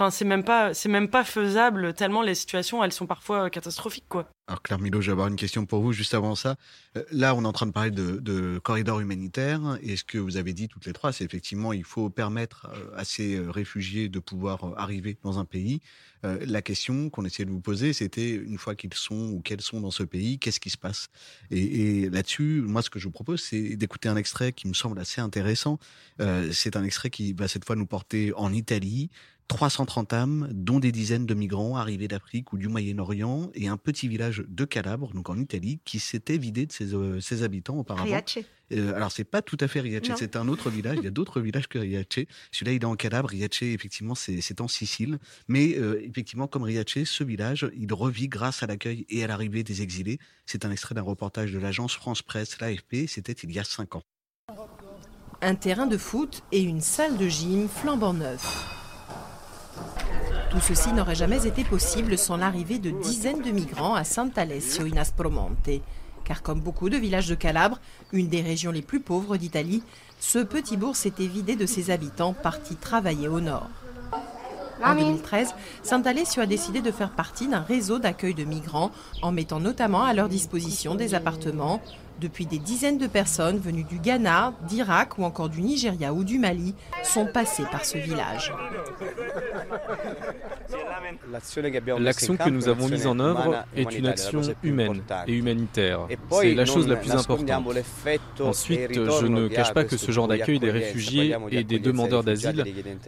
Enfin, c'est même pas, c'est même pas faisable tellement les situations, elles sont parfois catastrophiques, quoi. Alors Claire Milo, je vais avoir une question pour vous juste avant ça. Euh, Là, on est en train de parler de, de corridor humanitaire et ce que vous avez dit toutes les trois, c'est effectivement il faut permettre euh, à ces euh, réfugiés de pouvoir euh, arriver dans un pays. Euh, la question qu'on essayait de vous poser, c'était une fois qu'ils sont ou qu'elles sont dans ce pays, qu'est-ce qui se passe? Et, là-dessus, moi, ce que je vous propose, c'est d'écouter un extrait qui me semble assez intéressant. Euh, c'est un extrait qui va cette fois nous porter en Italie. 330 âmes, dont des dizaines de migrants arrivés d'Afrique ou du Moyen-Orient, et un petit village de Calabre, donc en Italie, qui s'était vidé de ses, euh, ses habitants auparavant. Riace. Euh, alors, c'est pas tout à fait Riace, c'est un autre village. Il y a d'autres villages que Riace. Celui-là, il est en Calabre. Riace, effectivement, c'est c'est en Sicile. Mais euh, effectivement, comme Riace, ce village, il revit grâce à l'accueil et à l'arrivée des exilés. C'est un extrait d'un reportage de l'agence France Presse, l'AFP. C'était il y a cinq ans. Un terrain de foot et une salle de gym flambant neuf. Tout ceci n'aurait jamais été possible sans l'arrivée de dizaines de migrants à Sant'Alessio in Aspromonte. Car comme beaucoup de villages de Calabre, une des régions les plus pauvres d'Italie, ce petit bourg s'était vidé de ses habitants partis travailler au nord. En 2013, Sant'Alessio a décidé de faire partie d'un réseau d'accueil de migrants en mettant notamment à leur disposition des appartements. Depuis des dizaines de personnes venues du Ghana, d'Irak ou encore du Nigeria ou du Mali sont passées par ce village. L'action que nous avons mise en œuvre est une action humaine et humanitaire. C'est la chose la plus importante. Ensuite, je ne cache pas que ce genre d'accueil des réfugiés et des demandeurs d'asile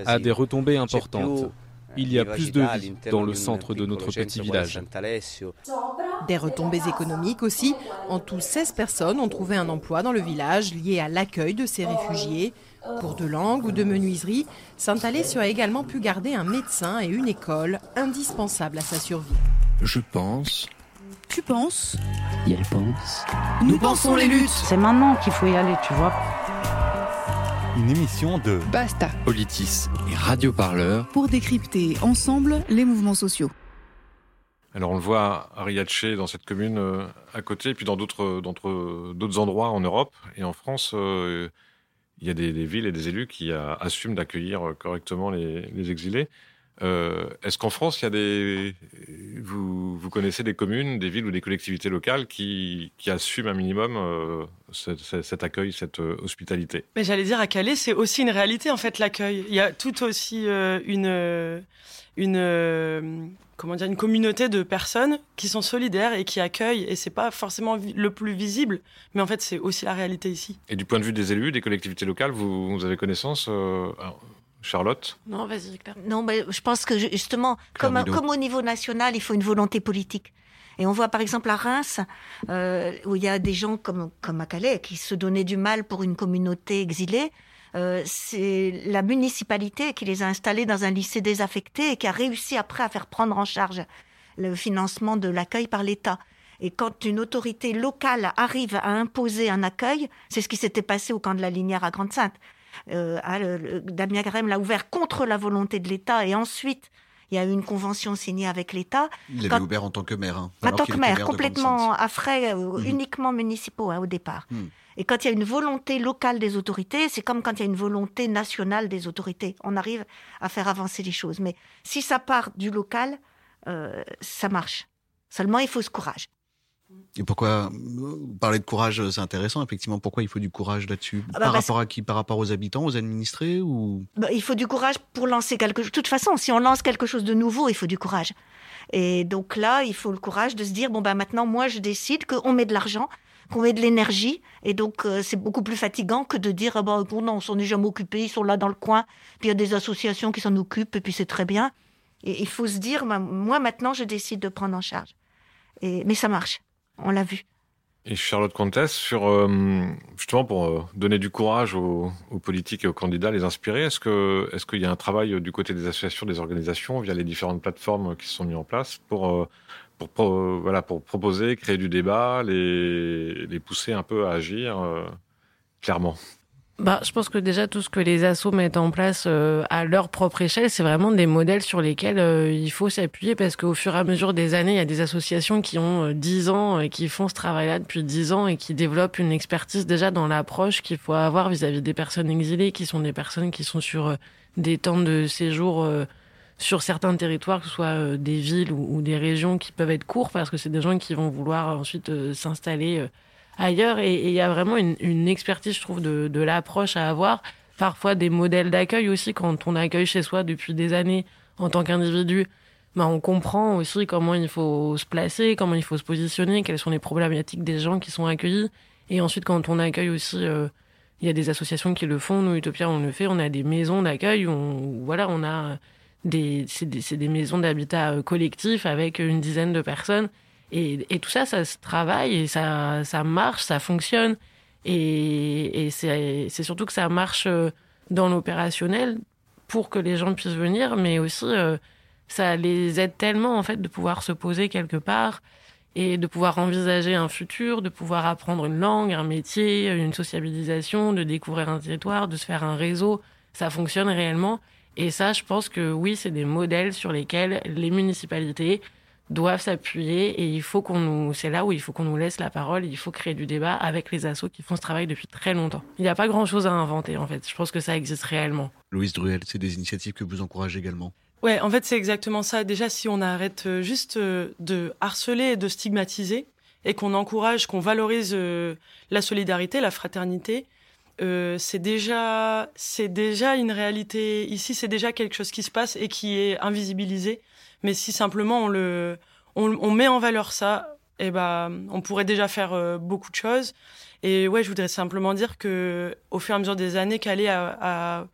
a des retombées importantes. Il y a plus de vie dans le centre de notre petit village. Des retombées économiques aussi. En tout, 16 personnes ont trouvé un emploi dans le village lié à l'accueil de ces réfugiés. Cours de langue ou de menuiserie, Saint-Alessio a également pu garder un médecin et une école indispensables à sa survie. Je pense. Tu penses? Elle pense. Nous pensons les luttes. C'est maintenant qu'il faut y aller, tu vois. Une émission de Basta. Politis et Radio Parleur. Pour décrypter ensemble les mouvements sociaux. Alors on le voit à Riace, dans cette commune euh, à côté, et puis dans d'autres d'autres d'autres endroits en Europe et en France, euh, il y a des, des villes et des élus qui euh, assument d'accueillir euh, correctement les, les exilés. Euh, Est-ce qu'en France, il y a des vous, vous connaissez des communes, des villes ou des collectivités locales qui, qui assument un minimum euh, ce- ce- cet accueil, cette euh, hospitalité? Mais j'allais dire à Calais, c'est aussi une réalité en fait l'accueil. Il y a tout aussi euh, une une comment dire une communauté de personnes qui sont solidaires et qui accueillent et c'est pas forcément le plus visible, mais en fait c'est aussi la réalité ici. Et du point de vue des élus, des collectivités locales, vous, vous avez connaissance euh, alors, Charlotte Non, vas-y, Claire. Non, mais je pense que justement, comme, au niveau national, il faut une volonté politique. Et on voit par exemple à Reims, euh, où il y a des gens comme, comme à Calais qui se donnaient du mal pour une communauté exilée. Euh, c'est la municipalité qui les a installés dans un lycée désaffecté et qui a réussi après à faire prendre en charge le financement de l'accueil par l'État. Et quand une autorité locale arrive à imposer un accueil, c'est ce qui s'était passé au camp de la Linière à Grande-Sainte. Euh, ah, le- le- Damien Carême l'a ouvert contre la volonté de l'État et ensuite il y a eu une convention signée avec l'État. Il l'avait ouvert en tant que maire. hein, en tant que maire, complètement à frais, euh, Mhm. uniquement municipaux hein, au départ. Hmm. Et quand il y a une volonté locale des autorités, c'est comme quand il y a une volonté nationale des autorités. On arrive à faire avancer les choses. Mais si ça part du local, euh, ça marche. Seulement, il faut ce courage. Et pourquoi vous parlez de courage, c'est intéressant, effectivement. Pourquoi il faut du courage là-dessus? Ah bah Par rapport à qui? Par rapport aux habitants, aux administrés ou? Bah, il faut du courage pour lancer quelque chose. De toute façon, si on lance quelque chose de nouveau, il faut du courage. Et donc là, il faut le courage de se dire bon bah maintenant, moi, je décide qu'on met de l'argent, qu'on met de l'énergie, et donc euh, c'est beaucoup plus fatigant que de dire ah bon, non, on s'en est jamais occupé, ils sont là dans le coin, puis il y a des associations qui s'en occupent, et puis c'est très bien. Et il faut se dire moi maintenant, je décide de prendre en charge. Et mais ça marche, on l'a vu. Et Charlotte Comtesse, euh, justement pour euh, donner du courage aux, politiques et aux candidats, les inspirer, est-ce que est-ce qu'il y a un travail du côté des associations, des organisations, via les différentes plateformes qui sont mises en place pour euh, pour voilà pour proposer, créer du débat, les les pousser un peu à agir clairement? Bah, je pense que déjà tout ce que les assos mettent en place euh, à leur propre échelle, c'est vraiment des modèles sur lesquels euh, il faut s'appuyer parce qu'au fur et à mesure des années, il y a des associations qui ont euh, 10 ans et qui font ce travail-là depuis 10 ans et qui développent une expertise déjà dans l'approche qu'il faut avoir vis-à-vis des personnes exilées, qui sont des personnes qui sont sur euh, des temps de séjour euh, sur certains territoires, que ce soit euh, des villes ou, des régions qui peuvent être courts parce que c'est des gens qui vont vouloir ensuite euh, s'installer euh, ailleurs et il y a vraiment une, une expertise, je trouve, de, de l'approche à avoir. Parfois des modèles d'accueil aussi quand on accueille chez soi depuis des années en tant qu'individu. Ben, on comprend aussi comment il faut se placer, comment il faut se positionner, quelles sont les problématiques des gens qui sont accueillis. Et ensuite, quand on accueille aussi, euh, il y a des associations qui le font. Nous, Utopia, on le fait. On a des maisons d'accueil on, voilà, on a des, c'est des, des maisons d'habitat euh, collectif avec une dizaine de personnes. Et, tout ça, ça se travaille et ça, ça marche, ça fonctionne. Et, c'est surtout que ça marche dans l'opérationnel pour que les gens puissent venir, mais aussi ça les aide tellement en fait de pouvoir se poser quelque part et de pouvoir envisager un futur, de pouvoir apprendre une langue, un métier, une sociabilisation, de découvrir un territoire, de se faire un réseau. Ça fonctionne réellement. Et ça, je pense que oui, c'est des modèles sur lesquels les municipalités doivent s'appuyer et il faut qu'on nous, c'est là où il faut qu'on nous laisse la parole, il faut créer du débat avec les assos qui font ce travail depuis très longtemps. Il n'y a pas grand chose à inventer en fait. Je pense que ça existe réellement. Louise Druel, c'est des initiatives que vous encouragez également? Ouais, en fait, c'est exactement ça. Déjà, si on arrête euh, juste euh, de harceler et de stigmatiser, et qu'on encourage, qu'on valorise euh, la solidarité, la fraternité, c'est déjà, c'est déjà une réalité. Ici, c'est déjà quelque chose qui se passe et qui est invisibilisé. Mais si simplement on le, on, met en valeur ça, eh ben, on pourrait déjà faire beaucoup de choses. Et ouais, je voudrais simplement dire que, au fur et à mesure des années, Calais a, a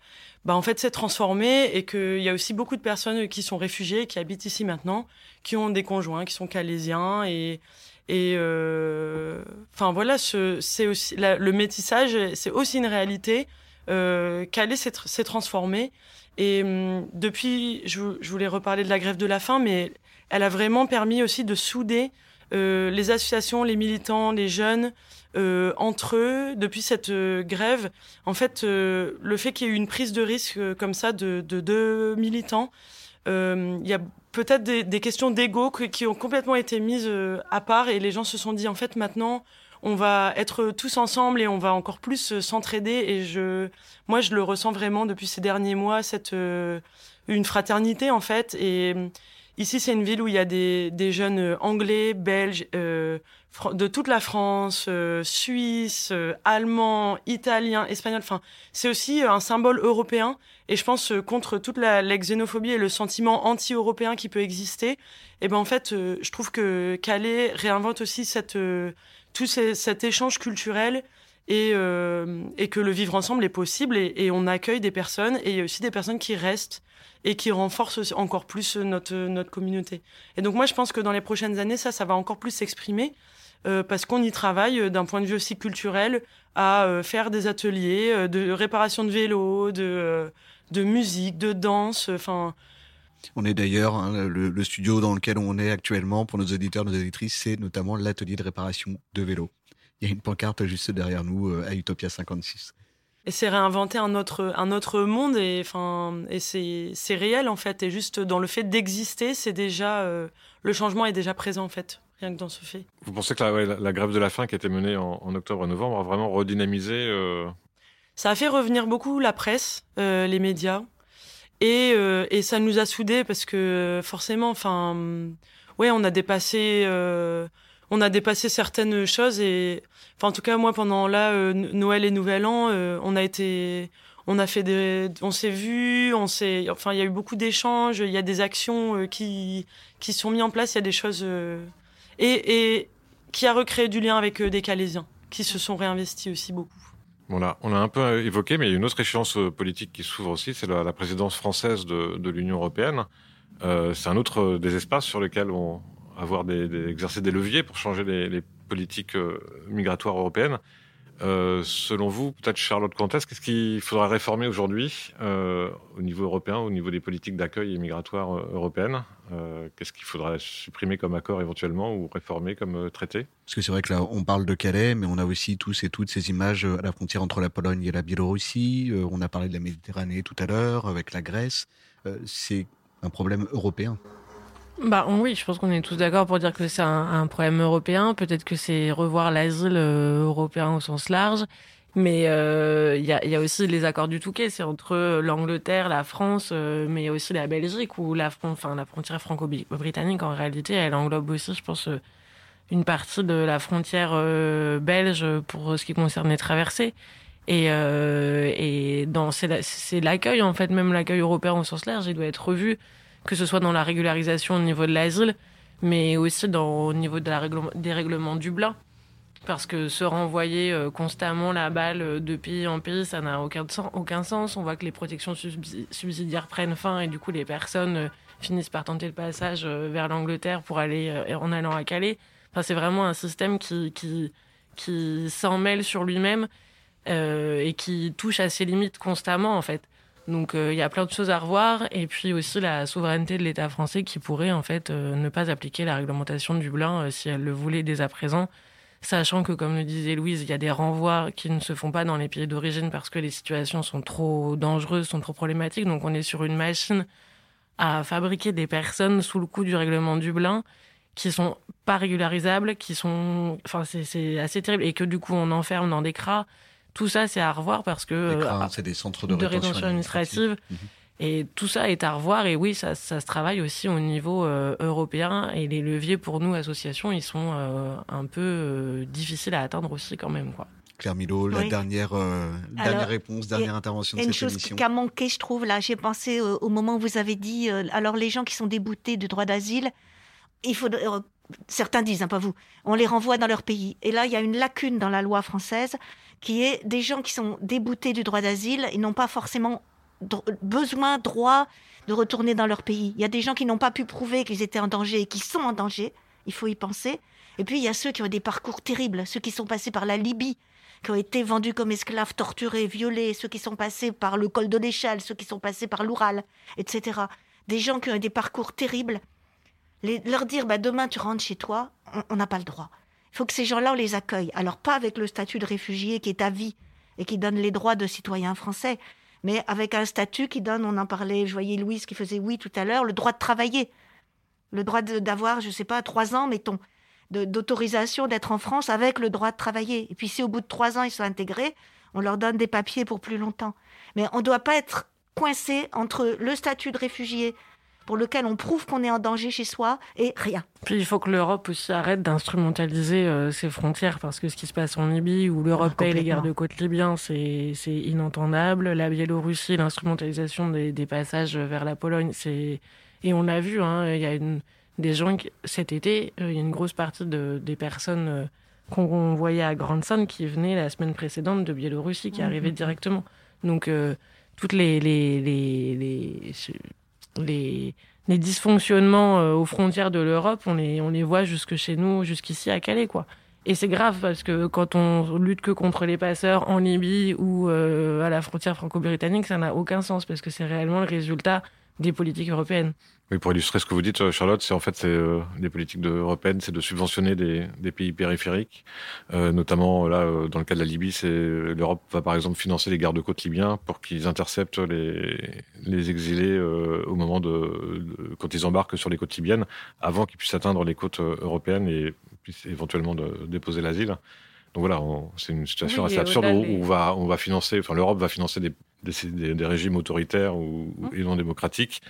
bah, en fait, s'est transformé et qu'il y a aussi beaucoup de personnes qui sont réfugiées, qui habitent ici maintenant, qui ont des conjoints, qui sont calaisiens et et euh, enfin voilà, c'est aussi le métissage, c'est aussi une réalité. Euh, Calais s'est transformé et hum, depuis, je, je, voulais reparler de la grève de la faim, mais elle a vraiment permis aussi de souder euh, les associations, les militants, les jeunes, euh, entre eux, depuis cette euh, grève, en fait, euh, le fait qu'il y ait eu une prise de risque comme ça de deux militants, il y a peut-être des, questions d'ego qui ont complètement été mises à part et les gens se sont dit, en fait, maintenant, on va être tous ensemble et on va encore plus s'entraider. Et je, moi, je le ressens vraiment depuis ces derniers mois, cette une fraternité en fait. Et Ici, c'est une ville où il y a des, des jeunes euh, anglais, belges, euh, de toute la France, euh, suisses, euh, allemands, italiens, espagnols. Enfin, c'est aussi un symbole européen. Et je pense contre toute la, la, xénophobie et le sentiment anti-européen qui peut exister. Et eh ben en fait, je trouve que Calais réinvente aussi cette tout cet échange culturel et, et que le vivre ensemble est possible et, on accueille des personnes et il y a aussi des personnes qui restent et qui renforce encore plus notre, notre communauté. Et donc moi, je pense que dans les prochaines années, ça, ça va encore plus s'exprimer. Euh, parce qu'on y travaille euh, d'un point de vue aussi culturel à euh, faire des ateliers de réparation de vélos, de, de musique, de danse, enfin. On est d'ailleurs, hein, le, studio dans lequel on est actuellement, pour nos auditeurs, nos auditrices, c'est notamment l'atelier de réparation de vélos. Il y a une pancarte juste derrière nous à Utopia 56 et c'est réinventer un autre un autre monde et enfin et c'est c'est réel en fait et juste dans le fait d'exister c'est déjà euh, le changement est déjà présent en fait rien que dans ce fait. Vous pensez que la, la, grève de la faim qui a été menée en, octobre et novembre a vraiment redynamisé euh... Ça a fait revenir beaucoup la presse, euh, les médias et euh, et ça nous a soudés parce que forcément enfin ouais on a dépassé on a dépassé certaines choses et enfin en tout cas moi pendant là euh, Noël et Nouvel An euh, on a été on a fait des on s'est vu on s'est enfin il y a eu beaucoup d'échanges il y a des actions euh, qui qui sont mises en place il y a des choses et, et qui a recréé du lien avec des Calaisiens qui se sont réinvestis aussi beaucoup on a, on a un peu évoqué, mais il y a une autre échéance politique qui s'ouvre aussi, c'est la, présidence française de, de l'Union européenne. Euh, c'est un autre des espaces sur lesquels on, avoir des, des, exercer des leviers pour changer les, les politiques euh, migratoires européennes. Euh, selon vous, peut-être Charlotte Comtesse, qu'est-ce qu'il faudra réformer aujourd'hui euh, au niveau européen, au niveau des politiques d'accueil et migratoires euh, européennes? Qu'est-ce qu'il faudra supprimer comme accord éventuellement ou réformer comme traité? Parce que c'est vrai que là, on parle de Calais, mais on a aussi tous et toutes ces images à la frontière entre la Pologne et la Biélorussie. on a parlé de la Méditerranée tout à l'heure, avec la Grèce. c'est un problème européen. Bah oui, je pense qu'on est tous d'accord pour dire que c'est un, problème européen. Peut-être que c'est revoir l'asile euh, européen au sens large. Mais il euh, y, a, aussi les accords du Touquet, c'est entre l'Angleterre, la France, euh, mais il y a aussi la Belgique, où la, frontière franco-britannique, en réalité, elle englobe aussi, je pense, une partie de la frontière belge pour ce qui concerne les traversées. Et, c'est l'accueil, en fait, même l'accueil européen au sens large, il doit être revu que ce soit dans la régularisation au niveau de l'asile, mais aussi dans, au niveau de des règlements Dublin. parce que se renvoyer euh, constamment la balle euh, de pays en pays, ça n'a aucun, aucun sens. On voit que les protections subsidiaires prennent fin et du coup les personnes euh, finissent par tenter le passage vers l'Angleterre pour aller en allant à Calais. Enfin, c'est vraiment un système qui, qui, qui s'en mêle sur lui-même et qui touche à ses limites constamment en fait. Donc il y a plein de choses à revoir et puis aussi la souveraineté de l'État français qui pourrait en fait ne pas appliquer la réglementation de Dublin si elle le voulait dès à présent sachant que, comme le disait Louise, il y a des renvois qui ne se font pas dans les pays d'origine parce que les situations sont trop dangereuses, sont trop problématiques. Donc on est sur une machine à fabriquer des personnes sous le coup du règlement Dublin qui sont pas régularisables, qui sont, enfin c'est assez terrible et que du coup on enferme dans des cras. Tout ça c'est à revoir parce que cras, c'est des centres de, rétention, administrative. Et tout ça est à revoir. Et oui, ça, ça se travaille aussi au niveau euh, européen. Et les leviers pour nous, associations, ils sont euh, un peu euh, difficiles à atteindre aussi quand même. Quoi. Claire Milo, la dernière, dernière réponse, dernière intervention de cette émission. Une chose qui a manqué, je trouve, là, j'ai pensé au moment où vous avez dit, alors les gens qui sont déboutés de droit d'asile, il faut, certains disent, hein, pas vous, on les renvoie dans leur pays. Et là, il y a une lacune dans la loi française qui est des gens qui sont déboutés du droit d'asile, ils n'ont pas forcément besoin, droit de retourner dans leur pays. Il y a des gens qui n'ont pas pu prouver qu'ils étaient en danger et qui sont en danger. Il faut y penser. Et puis il y a ceux qui ont des parcours terribles, ceux qui sont passés par la Libye, qui ont été vendus comme esclaves, torturés, violés, ceux qui sont passés par le col de l'échelle, ceux qui sont passés par l'Oural, etc. Des gens qui ont des parcours terribles. leur dire bah, demain tu rentres chez toi, on n'a pas le droit. Faut que ces gens-là, on les accueille. Alors pas avec le statut de réfugié qui est à vie et qui donne les droits de citoyens français, mais avec un statut qui donne, on en parlait, je voyais Louise qui faisait oui tout à l'heure, le droit de travailler. Le droit d'avoir, je ne sais pas, trois ans, mettons, d'autorisation d'être en France avec le droit de travailler. Et puis si au bout de trois ans, ils sont intégrés, on leur donne des papiers pour plus longtemps. Mais on ne doit pas être coincé entre le statut de réfugié pour lequel on prouve qu'on est en danger chez soi et rien. Puis il faut que l'Europe aussi arrête d'instrumentaliser euh, ses frontières parce que ce qui se passe en Libye où l'Europe paye les gardes-côtes libyens, c'est inentendable. La Biélorussie, l'instrumentalisation des, passages vers la Pologne, c'est et on l'a vu, hein, il y a une, des gens qui, cet été, euh, il y a une grosse partie de, des personnes euh, qu'on voyait à Grande-Sainte qui venaient la semaine précédente de Biélorussie, qui mmh. arrivaient directement. Donc toutes les, les, les, les les, dysfonctionnements euh, aux frontières de l'Europe, on les, on les voit jusque chez nous, jusqu'ici à Calais, quoi. Et c'est grave parce que quand on lutte que contre les passeurs en Libye ou euh, à la frontière franco-britannique, ça n'a aucun sens parce que c'est réellement le résultat des politiques européennes. Oui, pour illustrer ce que vous dites, euh, Charlotte, c'est en fait c'est euh, des politiques de, européennes, c'est de subventionner des, des pays périphériques, euh, notamment là dans le cas de la Libye, c'est l'Europe va par exemple financer les gardes-côtes libyens pour qu'ils interceptent les, les exilés au moment de, quand ils embarquent sur les côtes libyennes, avant qu'ils puissent atteindre les côtes européennes et puissent éventuellement de, déposer l'asile. Donc voilà, c'est une situation assez absurde où, on va on va financer, enfin l'Europe va financer des, des, des, régimes autoritaires ou, ou non démocratiques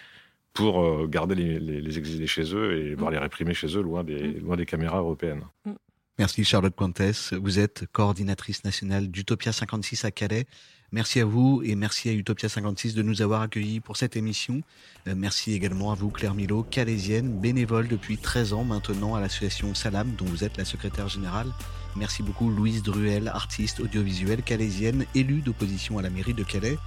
pour euh, garder les, exilés chez eux et voir mm. les réprimer chez eux loin des, mm. loin des caméras européennes. Mm. Merci Charlotte Cointès. Vous êtes coordinatrice nationale d'Utopia 56 à Calais. Merci à vous et merci à Utopia 56 de nous avoir accueillis pour cette émission. Euh, merci également à vous Claire Milo, calaisienne, bénévole depuis 13 ans maintenant à l'association Salam dont vous êtes la secrétaire générale. Merci beaucoup Louise Druel, artiste audiovisuelle calaisienne, élue d'opposition à la mairie de Calais.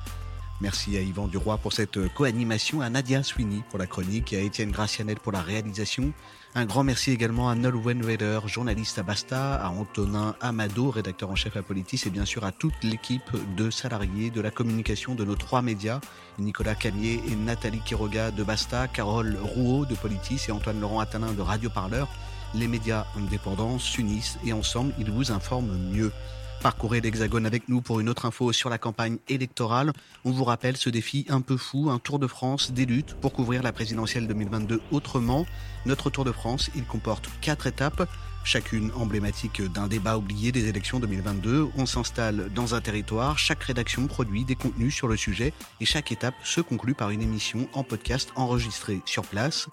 Merci à Yvan Duroy pour cette co-animation, à Nadia Sweeney pour la chronique et à Étienne Gracianet pour la réalisation. Un grand merci également à Nolwenn Weder, journaliste à Basta, à Antonin Amado, rédacteur en chef à Politis, et bien sûr à toute l'équipe de salariés de la communication de nos trois médias, Nicolas Camier et Nathalie Quiroga de Basta, Carole Rouault de Politis et Antoine Laurent Atanin de Radio Parleur. Les médias indépendants s'unissent et ensemble, ils vous informent mieux. Parcourez l'Hexagone avec nous pour une autre info sur la campagne électorale. On vous rappelle ce défi un peu fou, un Tour de France des luttes pour couvrir la présidentielle 2022 autrement. Notre Tour de France, il comporte quatre étapes chacune emblématique d'un débat oublié des élections 2022. On s'installe dans un territoire, chaque rédaction produit des contenus sur le sujet et chaque étape se conclut par une émission en podcast enregistrée sur place.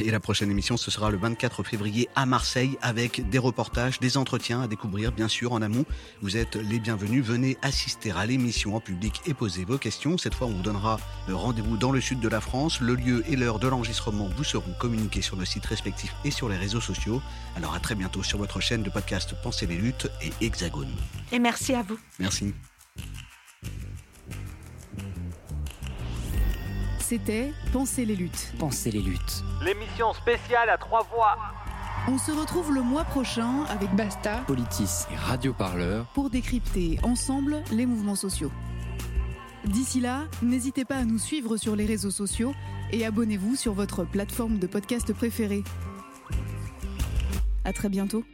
Et la prochaine émission, ce sera le 24 février à Marseille avec des reportages, des entretiens à découvrir bien sûr en amont. Vous êtes les bienvenus, venez assister à l'émission en public et poser vos questions. Cette fois, on vous donnera rendez-vous dans le sud de la France. Le lieu et l'heure de l'enregistrement vous seront communiqués sur le site respectif et sur les réseaux sociaux. Alors à très bientôt bientôt sur votre chaîne de podcast Pensez les luttes et Hexagone. Et merci à vous. Merci. C'était Pensez les luttes. Pensez les luttes. L'émission spéciale à trois voix. On se retrouve le mois prochain avec Basta, Politis et Radio Parleur pour décrypter ensemble les mouvements sociaux. D'ici là, n'hésitez pas à nous suivre sur les réseaux sociaux et abonnez-vous sur votre plateforme de podcast préférée. À très bientôt.